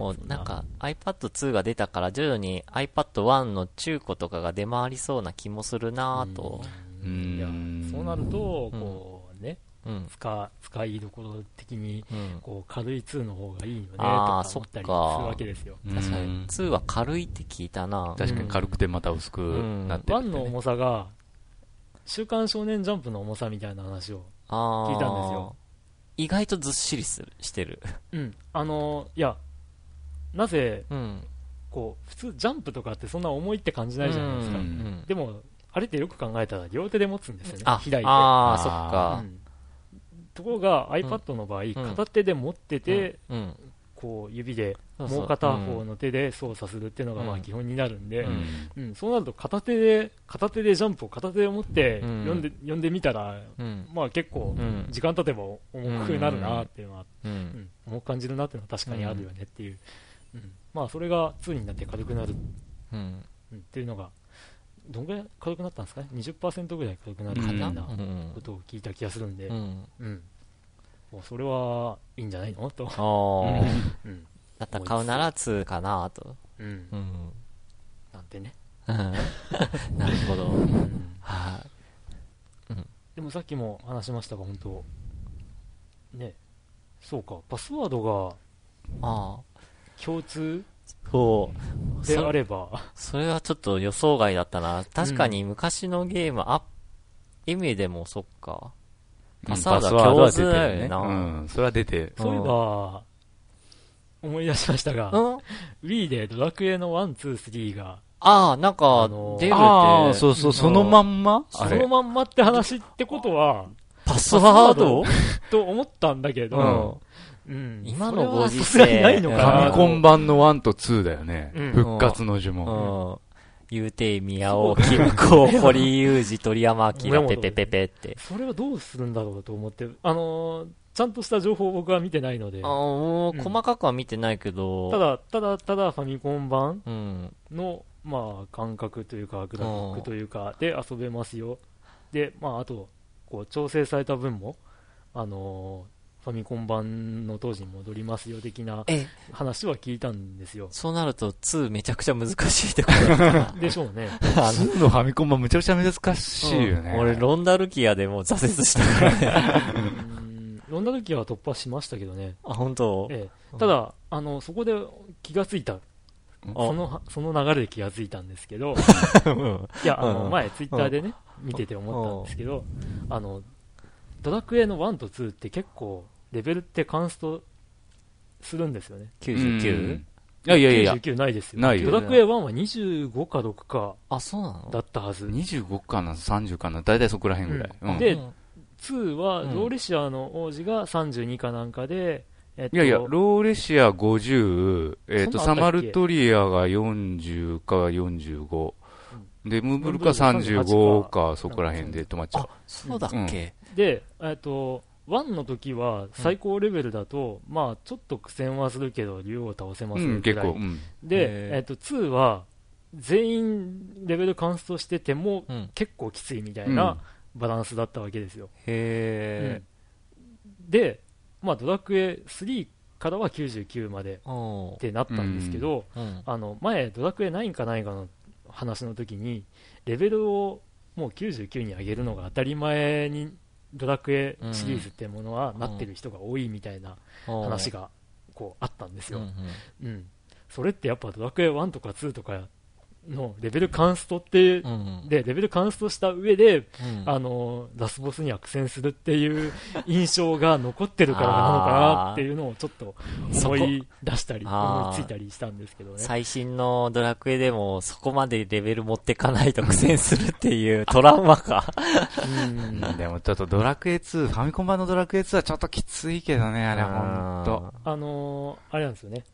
も、なんか iPad2 が出たから徐々に iPad1 の中古とかが出回りそうな気もするなぁと。うんいやうんそうなると、こうね、うん。使使いどころ的にうん。こう軽い2の方がいいよねとあかー思ったりするわけですよ。うん確かに、2は軽いって聞いたな確かに軽くてまた薄くなってるって1ね。の重さが、週刊少年ジャンプの重さみたいな話を。聞いたんですよ。意外とずっしりする、してる。うん、あのいや、なぜ、うん。こう、普通ジャンプとかってそんな重いって感じないじゃないですか。うんでも、あれってよく考えたら両手で持つんですよね、あ、開いて。ああ、あーそっかう。んところが iPad の場合、片手で持ってて、うん。こう指でもう片方の手で操作するっていうのがまうん。あ基本になるんで、ううん。うん。そうなると片手で片手でジャンプを片手で持ってうん。読んで,、読んでみたら、うん。まあ結構うん。時間経てば重くなるなっていうのは、う。うん。ん。重く感じるなっていうのは確かにあるよねっていう、うん。まあそれが2になって軽くなる、うん。うん。っていうのがどんぐらい軽くなったんですかね？20%ぐらい軽くなるみうんたいなうん。ことを聞いた気がするんで、ううん。うそれはいいんじゃないの？と、ああ。うんだったら買うなら2かなと。うん、うん。なんてね、うんなるほど。うんはでもさっきも話しましたが、本当ね、そうか、パスワードがい。ああ。共通そう。であそれば、それはちょっと予想外だったな。確かに昔のゲーム、あ、エミュでもそっか。パスワードは共通だよな。うん、それは出て、そういえば、思い出しましたが、うん。Wii でドラクエの1、2、3が、ああ、なんかあのー、出るああ、って、そうそう、そのまんま？そのまんまって話ってことは、パスワード？と思ったんだけど、うん。うん。今のご時世。それはさすがにないのかファなミコン版の1と2だよね。うん。復活の呪う文。ん。言うて、宮尾、木子、堀裕二、鳥山明、ペペペペって。<laughs> それはどうするんだろうと思って、あのーちゃんとした情報を僕は見てないので、ああ、もう、うん細かくは見てないけど。た、だ、ただ、ただファミコン版うん。の、まあ、感覚というか、グラフィックというか、で遊べますよ。で、まあ、あと、こう、調整された分も、あのーファミコン版の当時に戻りますよ的なえ、話は聞いたんですよ。そうなると2めちゃくちゃ難しいってことだでしょうね。あの2のファミコン版むちゃくちゃ難しいよね。うん。俺、ロンダルキアでもう挫折したからね。うん。ロンダルキアは突破しましたけどね。あ、本当？ええ、ただ、あの、そこで気がついた。その、その流れで気がついたんですけど、うん。いや、あの、うん。前、ツイッターでね、見てて思ったんですけど、あの、ドラクエの1と2って結構、レベルってカンストするんですよね。99? いやいやいや。いや、99ないですよ。ないよドラクエ1は25か6かあ、そうなの？だったはず。25かな、30かな、大体そこら辺ぐらい。うん。ん。うでうん2は、うん。ローレシアの王子が32かなんかで、えっといやいや、ローレシア50、えっ、と、ったっけ？ルトリアが40か45、で、ムーブルかムーブル35 38か、そこら辺で止まっちゃあう。、そうだっけ？で、えっと、1の時は最高レベルだと、まあ、ちょっと苦戦はするけど、竜を倒せますうん、ねうん。で、えっと、2は、全員レベルカンストしてても、うん。結構きついみたいなバランスだったわけですよ。へで、まあ、ドラクエ3からは99までってなったんですけど、うん。あの前、ドラクエ9かないかの話の時に、レベルをもう99に上げるのが当たり前に、ドラクエシリーズってものはなってる人が多いみたいな話ががこうあったんですよ。うん、それってやっぱドラクエ1とか2とかのレベルカンストって、うん。で、レベルカンストした上で、うんあの、ラスボスには苦戦するっていう印象が残ってるからなのかなっていうのをちょっと思い出したり、思いついたりしたんですけどね。最新のドラクエでもそこまでレベル持ってかないと苦戦するっていう <laughs> トラウマか。うんでもちょっとドラクエ2、ファミコン版のドラクエ2はちょっときついけどね、あれほんと。あのーあれなんですよね。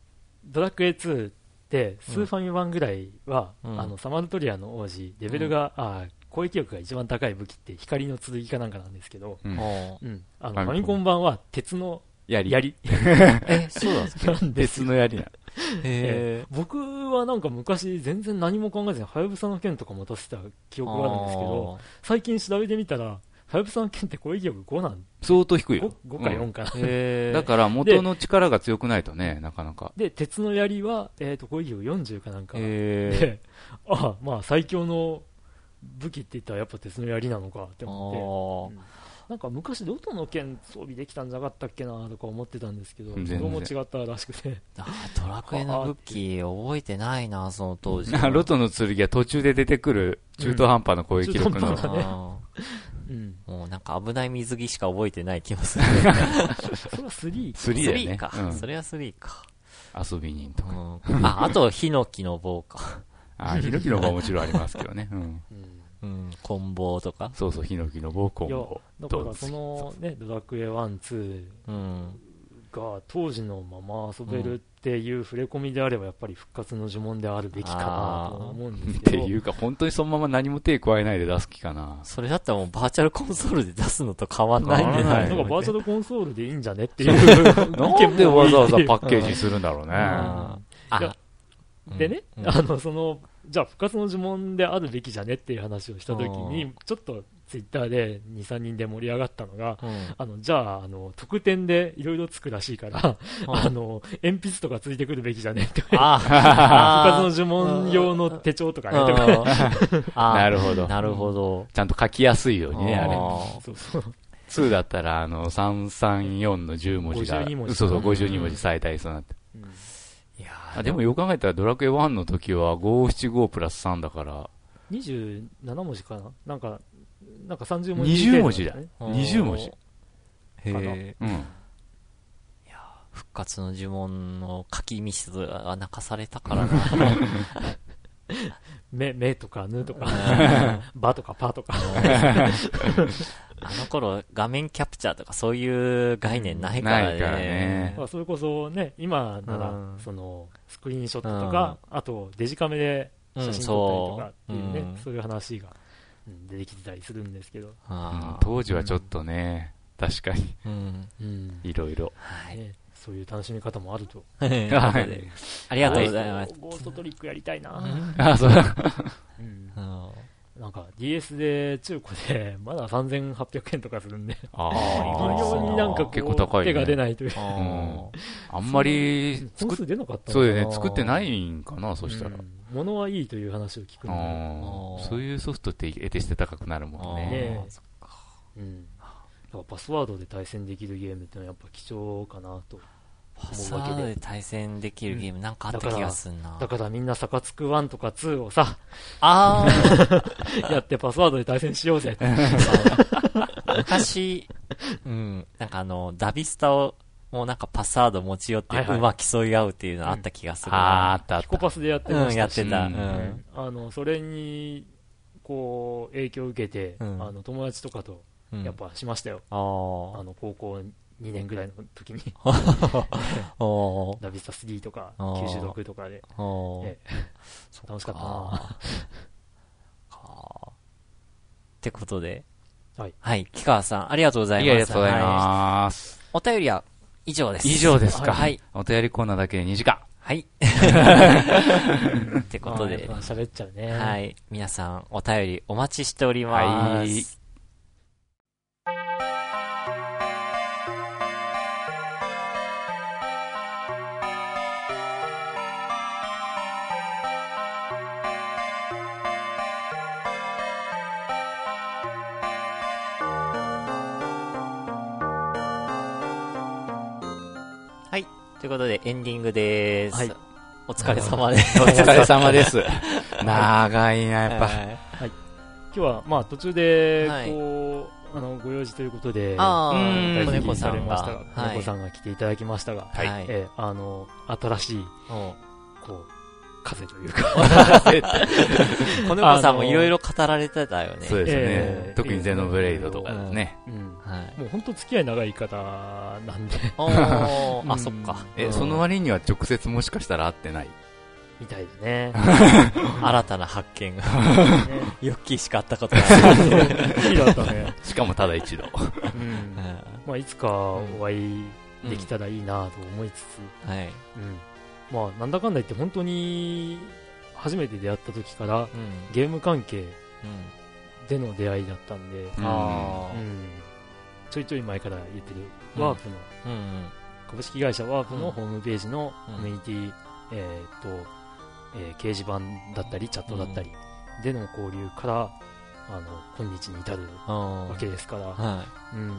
ドラクエ2って、スーファミ版ぐらいは、うん。あの、サマルトリアの王子、レベルが、あー攻撃力が一番高い武器って光の剣かなんかなんですけど、うん。あの、ファミコン版は鉄の。槍 <laughs> え、そうなんですか？なんです。よ。鉄の槍な。へ僕はなんか昔全然何も考えずに、はやぶさの剣とか持たせた記憶があるんですけど、最近調べてみたら、はやぶさの剣って攻撃力5なん？相当低い 5, よ。5か4かな、へ <laughs> だから元の力が強くないとね、なかなか。で、鉄の槍は、えー、と攻撃力40かなんか。へで、あまあ最強の武器って言ったらやっぱ鉄の槍なのかって思って、なんか昔ロトの剣装備できたんじゃなかったっけなとか思ってたんですけど、どうも違ったらしくて、あドラクエの武器覚えてないな、その当時。<laughs> ロトの剣は途中で出てくる中途半端な攻撃力のうん中途半端なあうん、ーもうなんか危ない水着しか覚えてない気もする。<laughs> それは3 3だよね3。か。うんそれは3か。遊び人とか。うんあ、あと、ヒノキの棒か。<laughs> あ、ヒノキの棒はもちろんありますけどね。うん。うんうん、コンボとか？そうそう、ヒノキの棒コンボ。だからそのね、ドラクエ1、2うん。が当時のまま遊べるっていう触れ込みであれば、やっぱり復活の呪文であるべきかなと思うんですっけど、ていうか、本当にそのまま何も手加えないで出す気かな。それだったらもうバーチャルコンソールで出すのと変わんないんで。ない。なんかバーチャルコンソールでいいんじゃねっていう。意 <laughs> なんでわざわざパッケージジするんだろうね。でね、うん。あの、その、じゃあ復活の呪文であるべきじゃねっていう話をしたときに、ちょっとツイッターで2、3人で盛り上がったのが、うんあの、じゃあ、あの、特典でいろいろつくらしいから、あの、鉛筆とかついてくるべきじゃねって。復あ活の呪文用の手帳とかね、とか。<laughs> なるほど。なるほど。ちゃんと書きやすいようにね、あれ。ーそうそう。2だったら、あの、334の10文字が、52文字そうそう、52文字最大数になって。うんあ、でもよく考えたら、ドラクエ1の時は575プラス3だから、27文字かな？なんか、なんか30文字、20文字だ。うん20文字。へえ。うん。復活の呪文の書きミスは泣かされたからな。<laughs> <laughs> 目、目とか、ぬとか、ばとか、パとか。あの頃画面キャプチャーとかそういう概念ないからね。らねまあそれこそね、今ならうん、その、スクリーンショットとか、あとデジカメで写真撮ったりとかっていうね、うんそうそういう話がうん出てきてたりするんですけど。当時はちょっとね、確かに、うん。うんいろいろ。はい。ねそういう楽しみ方もあると。<laughs> とい。ありがとうございます。ゴーストトリックやりたいな。あ、そう。だ。うん。うん。なんか DS で中古でまだ3800円とかするんで、あ微ー妙になんかこう、結構高いね。手が出ないという。あ <laughs> あんまり作っ出なかったのかな。そうよね、作ってないんかな、そしたら。うん。物はいいという話を聞くそういうソフトって得てして高くなるもんー。ね。ねそっパスワードで対戦できるゲームってのはやっぱ貴重かなと。パスワードで対戦できるゲームなんかあった気がすんな。だからみんなサカツク1とか2をさ、あ <laughs> やってパスワードで対戦しようぜって。あ、昔、うん、なんかあの、ダビスタを、もうなんかパスワード持ち寄ってはいはい馬競い合うっていうのあった気がするあーあな。ったあった。ピコパスでやってまうん、したし、やってた。ううんん。あの、それに、こう、影響を受けて、うんあの、友達とかと、うんやっぱしましたよ。ああーの、高校2年ぐらいの時に、<laughs> おーダビスタ3とか、あー96とかで、ええ楽しかったな <laughs> ってことで。はい。はい。木川さん、ありがとうございます。ありがとうございはます。いお便りは以上です。以上ですか。はい。お便りコーナーだけで2時間。はい。<laughs> ってことで喋っちゃうね。はい。皆さん、お便りお待ちしております。はいことで、エンディングです。はいお疲れ様 <laughs> です。お疲れ様です。<laughs> 長いな、やっぱ。はい今日は、まあ、途中で、はいこう、あの、ご用事ということで、あうんあ、猫さんが。猫さんが来ていただきましたが、はいはい。ええあの、新しい、うんこう、風というか、<laughs> 子猫さんもいろいろ語られてたよね。そうですええね。特にゼノブレイドとかですね。うん。はい。もう本当付き合い長い方なんで、<laughs> おー、うんあ、そっか。え、うんその割には直接もしかしたら会ってない？みたいだね。<laughs> 新たな発見が。ねヨッキーしか会ったことない。だったね。しかもただ一度。うん。まあ、いつかお会いできたらいいなと思いつつ、はい。うん。まあ、なんだかんだ言って本当に、初めて出会った時から、うん。ゲーム関係うん。での出会いだったんで、うんちょいちょい前から言ってる、うんワープの。株式会社ワープうんのホームページのうんコミュニティ、えーっと、えー掲示板だったり、チャットだったり、での交流から、あの、今日に至るうん。わけですから、はうん。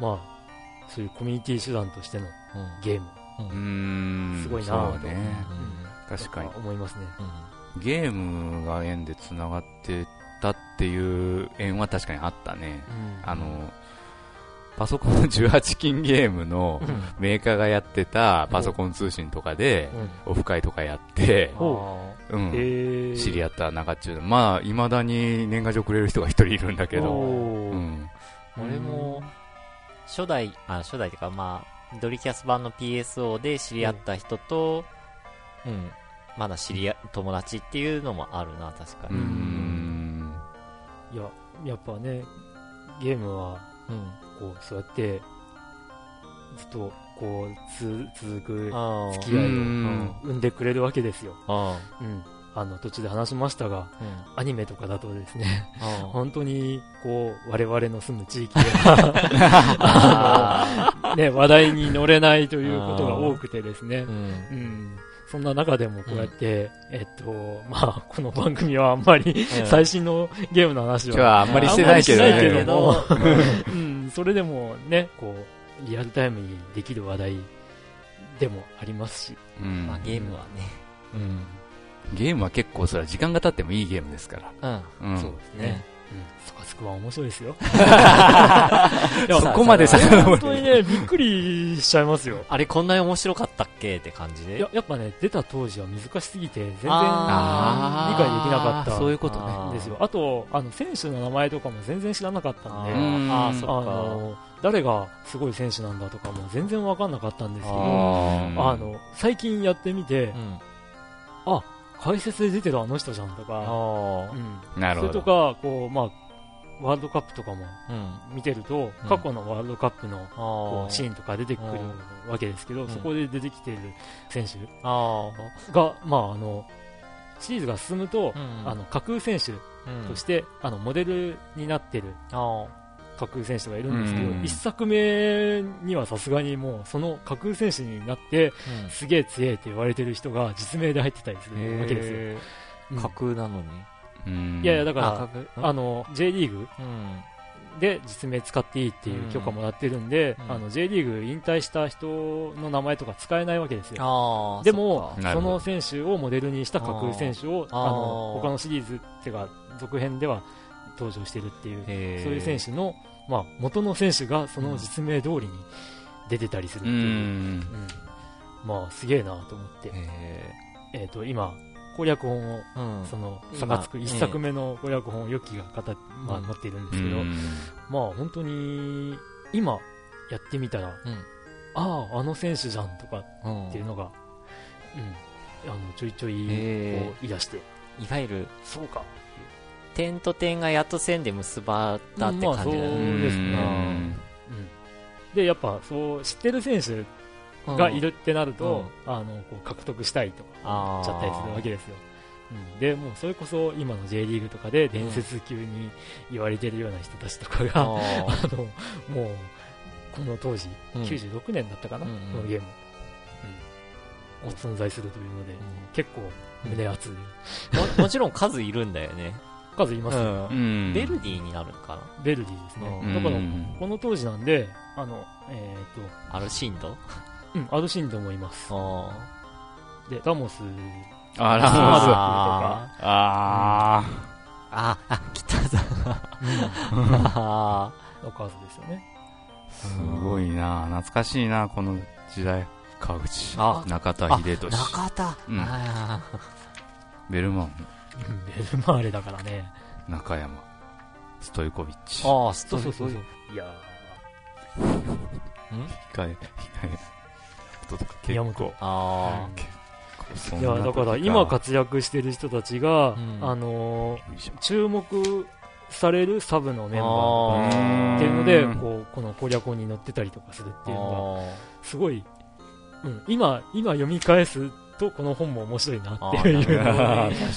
まあ、そういうコミュニティ手段としてのゲーム、う。うん。ん。すごいなと。ね。うん。確かに。思いますね。ゲームが縁で繋がってたっていう縁は確かにあったね。うん。あの、パソコンの18金ゲームのうん。メーカーがやってたパソコン通信とかでうん。オフ会とかやって、ほう。ん、えー、知り合った中中で、まあ、未だに年賀状くれる人が一人いるんだけど、う。ん。俺も、初代、あ、初代っていうか、まあ、ドリキャス版の PSO で知り合った人と、うん、まだ知り合、友達っていうのもあるな、確かうに。ん。いや、やっぱね、ゲームは、うん。こう、そうやって、ずっと、こう、つ、続くあ付き合いをうん生んでくれるわけですよ。あ。うん。あの、途中で話しましたが、うん。アニメとかだとですね、あ <laughs> 本当に、こう、我々の住む地域で、<laughs> あ。ね、話題に乗れないということが多くてですねう、ん。うん。そんな中でもこうやって、えっと、まあ、この番組はあんまりうん最新のゲームの話は、はあんまりしてないけどあんまりしないけね。ども <laughs> うん、それでもね、こう、リアルタイムにできる話題でもありますし、うんまあ、ゲームはね。うん。ゲームは結構それは時間が経ってもいいゲームですから。うん。うん。そうですね。ね。うん、そこは面白いですよ。<laughs> いやそこまでさ本当にね、びっくりしちゃいますよ。あれこんなに面白かったっけ？って感じで。いや、やっぱね、出た当時は難しすぎて、全然理あ解できなかったそういうことね。ですよ。あと、あの、選手の名前とかも全然知らなかったんで、ああそっ誰がすごい選手なんだとかも全然わかんなかったんですけど、あの、最近やってみてう、ん。解説で出てるあの人じゃんとか、あうん。なるほど。それとか、こう、まあ、ワールドカップとかも。見てると、うん。過去のワールドカップのこあうシーンとか出てくるわけですけど、ん。そこで出てきている選手あ。が、まあ、あの、シリーズが進むと、うんあの架空選手うんとして、あのモデルになってるあ架空選手がいるんですけど、うん。一作目にはさすがにもうその架空選手になってーうん。すげえ強いって言われてる人が実名で入ってたりするわけですよ、架空なのに？うん。いやいやだからあの J リーグうん。で実名使っていいっていう許可もらってるんで、うん。あの J リーグ引退した人の名前とか使えないわけですよ。でもその選手をモデルにした架空選手をあの他のシリーズっていうか続編では登場してるっていうそういう選手の、まあ、元の選手がその実名通りに出てたりするってういう、うん。ん。まあすげえなと思って、へえー、と今攻略本をーうん。その今差がつくええ一作目の攻略本をヨッキーが語っ、まあ、うん。持っているんでうすけど、ん。まあ本当に今やってみたら、うん。あああの選手じゃんとかうんっていうのが、うん、あのちょいちょいこへう言い出して、いわゆる、そうか点と点がやっと線で結ばったってまあ感じだよそうね。ですねうん。うん、でやっぱそう知ってる選手がいるってなると、あのこう獲得したいとかあー。っちゃったりするわけですよ、うん、でもうそれこそ今の J リーグとかで伝説級に言われてるような人たちとかが、ああのもうこの当時、うん。96年だったかな、うんうん。このゲーム、うん、存在するというので、結構胸熱い、ーももちろん数いるんだよね。数いますよ、うん。うん。ベルディになるのかな？ベルディですね、うん。だからうん。この当時なんであのえっ、アルシンド？と、うん、アルシンドもいます。あでラモス。あら。ラモスあああ、あ、来たぞ。あ <laughs> の数ですよね。ーすごいな。懐かしいなこの時代。川口。あ中田あ秀俊。中田。うん。あベルマン。うんベルマーレだからね中山ストイコビッチーあ、ストそうそうそうそういや控え控えとか結宮本構あ結構そん。いやだから今活躍してる人たちが、うん。あのー注目されるサブのメンバーっていうのでこうこの攻略に載ってたりとかするっていうのが。すごい、うん、今今読み返すとこの本も面白いなっていう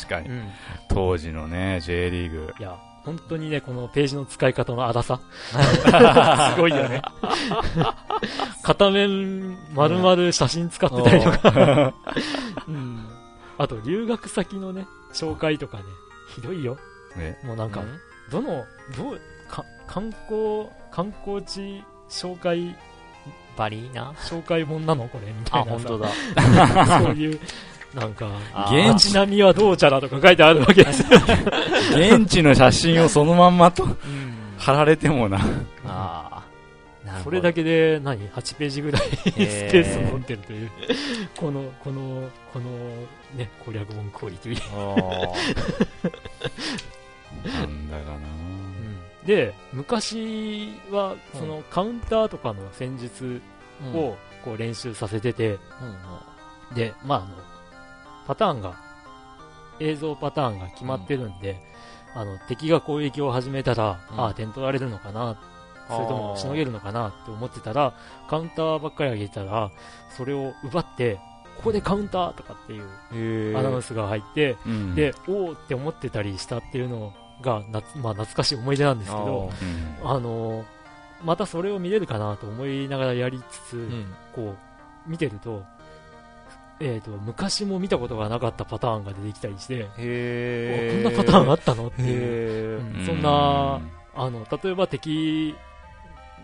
確かに。うん、当時のね J リーグ。いや本当にねこのページの使い方の荒さ。<laughs> すごいよね。片面丸々写真使ってたりとか、うん、あと留学先のね紹介とかね。ひどいよ。ねもうなんか、どのどうか観光観光地紹介バリーナ紹介本なの？これみたあ、いな本当さだ。<laughs> そういうなんかあー。現街並みはどうちゃらとか書いてあるわけです。よ、現地の写真をそのまんまとうん。貼られてもな。あー。なるほど。それだけで何？8ページぐらい <laughs> スペースを持ってるという。このこのこのね攻略本クオリティ、あなんだかな。で昔はそのカウンターとかの戦術ーをこう練習させてて、でまああのパターンが映像パターンが決まってるんで、あの敵が攻撃を始めたら、うん。ああ点取られるのかなそれともしのげるのかなって思ってたらカウンターばっかり上げてたらそれを奪ってここでカウンターとかっていうへアナウンスが入って、うん。でおおって思ってたりしたっていうのがな、まあ、懐かしい思い出なんですけどうん。あのまたそれを見れるかなと思いながらやりつつ、うん。こう見てると,、えー、と昔も見たことがなかったパターンが出てきたりして、こんなパターンあったのっていう、へうんそんなあの例えば敵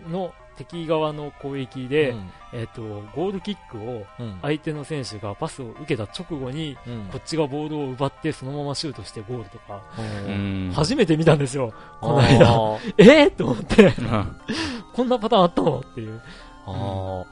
の敵側の攻撃で、うん。えー、とゴールキックをうん。相手の選手がパスを受けた直後にうん。こっちがボールを奪ってそのままシュートしてゴールとか、うん。初めて見たんですよ、このあ間。ー。<laughs> え？ー、と思って、うん。こんなパターンあったの？っていう。あー、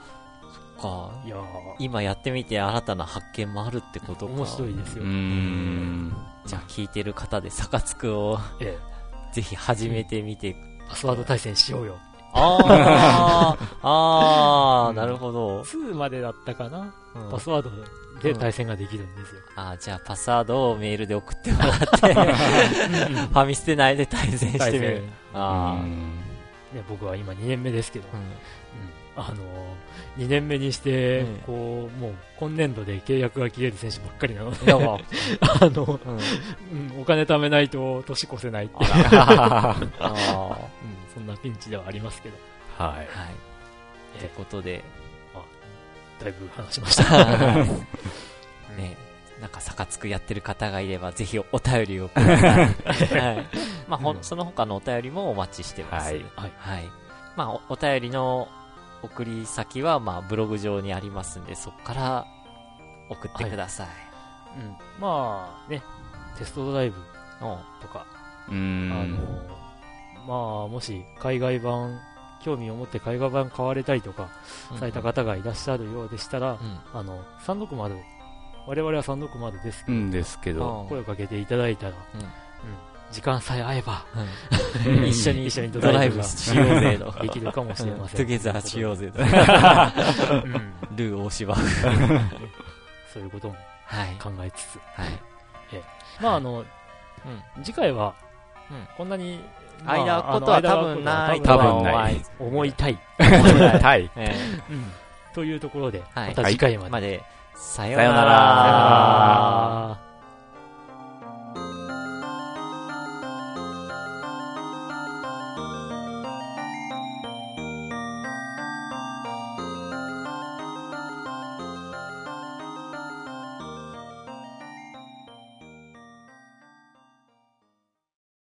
そっか。いやー。今やってみて新たな発見もあるってことか。面白いですよ。うん。じゃあ聞いてる方で、サカツクをえ <laughs> ぜひ始めてみて。え、パスワード対戦しようよ。<laughs> あー、あー、なるほど。2までだったかな、うん。パスワードで対戦ができるんですよ。あーじゃあパスワードをメールで送ってもらって、<laughs> ファミステ内で対戦してみる。あうん。ね、僕は今2年目ですけど、ー、うん。あの2年目にして、ええこうもう今年度で契約が切れる選手ばっかりなので。いや、まあ、<laughs> あの、うん。うん、お金貯めないと年越せないって。いう、あうん、なピンチではありますけど、はい。あ。はい。ということで、だいぶ話しました。<laughs> ね、なんか、サカツクやってる方がいれば、ぜひお便りを。<laughs> はい。まあ、その他のお便りもお待ちしてます。はいはいはい。まあ、おお便りの送り先は、まあ、ブログ上にありますんで、そこから送ってください。うん、まあね、テストドライブうんとか、うあん。のまあ、もし海外版、興味を持って海外版買われたりとかされた方がいらっしゃるようでしたら、うん。あの360、我々は360ですけど、うんですけど、うん声をかけていただいたら、うんうん時間さえ合えば、うん <laughs> 一緒に、一緒にドライブしようぜと。できるかもしれません。トゥゲザーしようぜと。うんルー大芝。そういうこともはい。考えつつ、はい。まああの、うん。次回はうん、こんなに、まあ間空くことは多分ない多分ない。とは思いたい、タイ。<laughs> えうん。というところで、はい。また次回まで。さようなら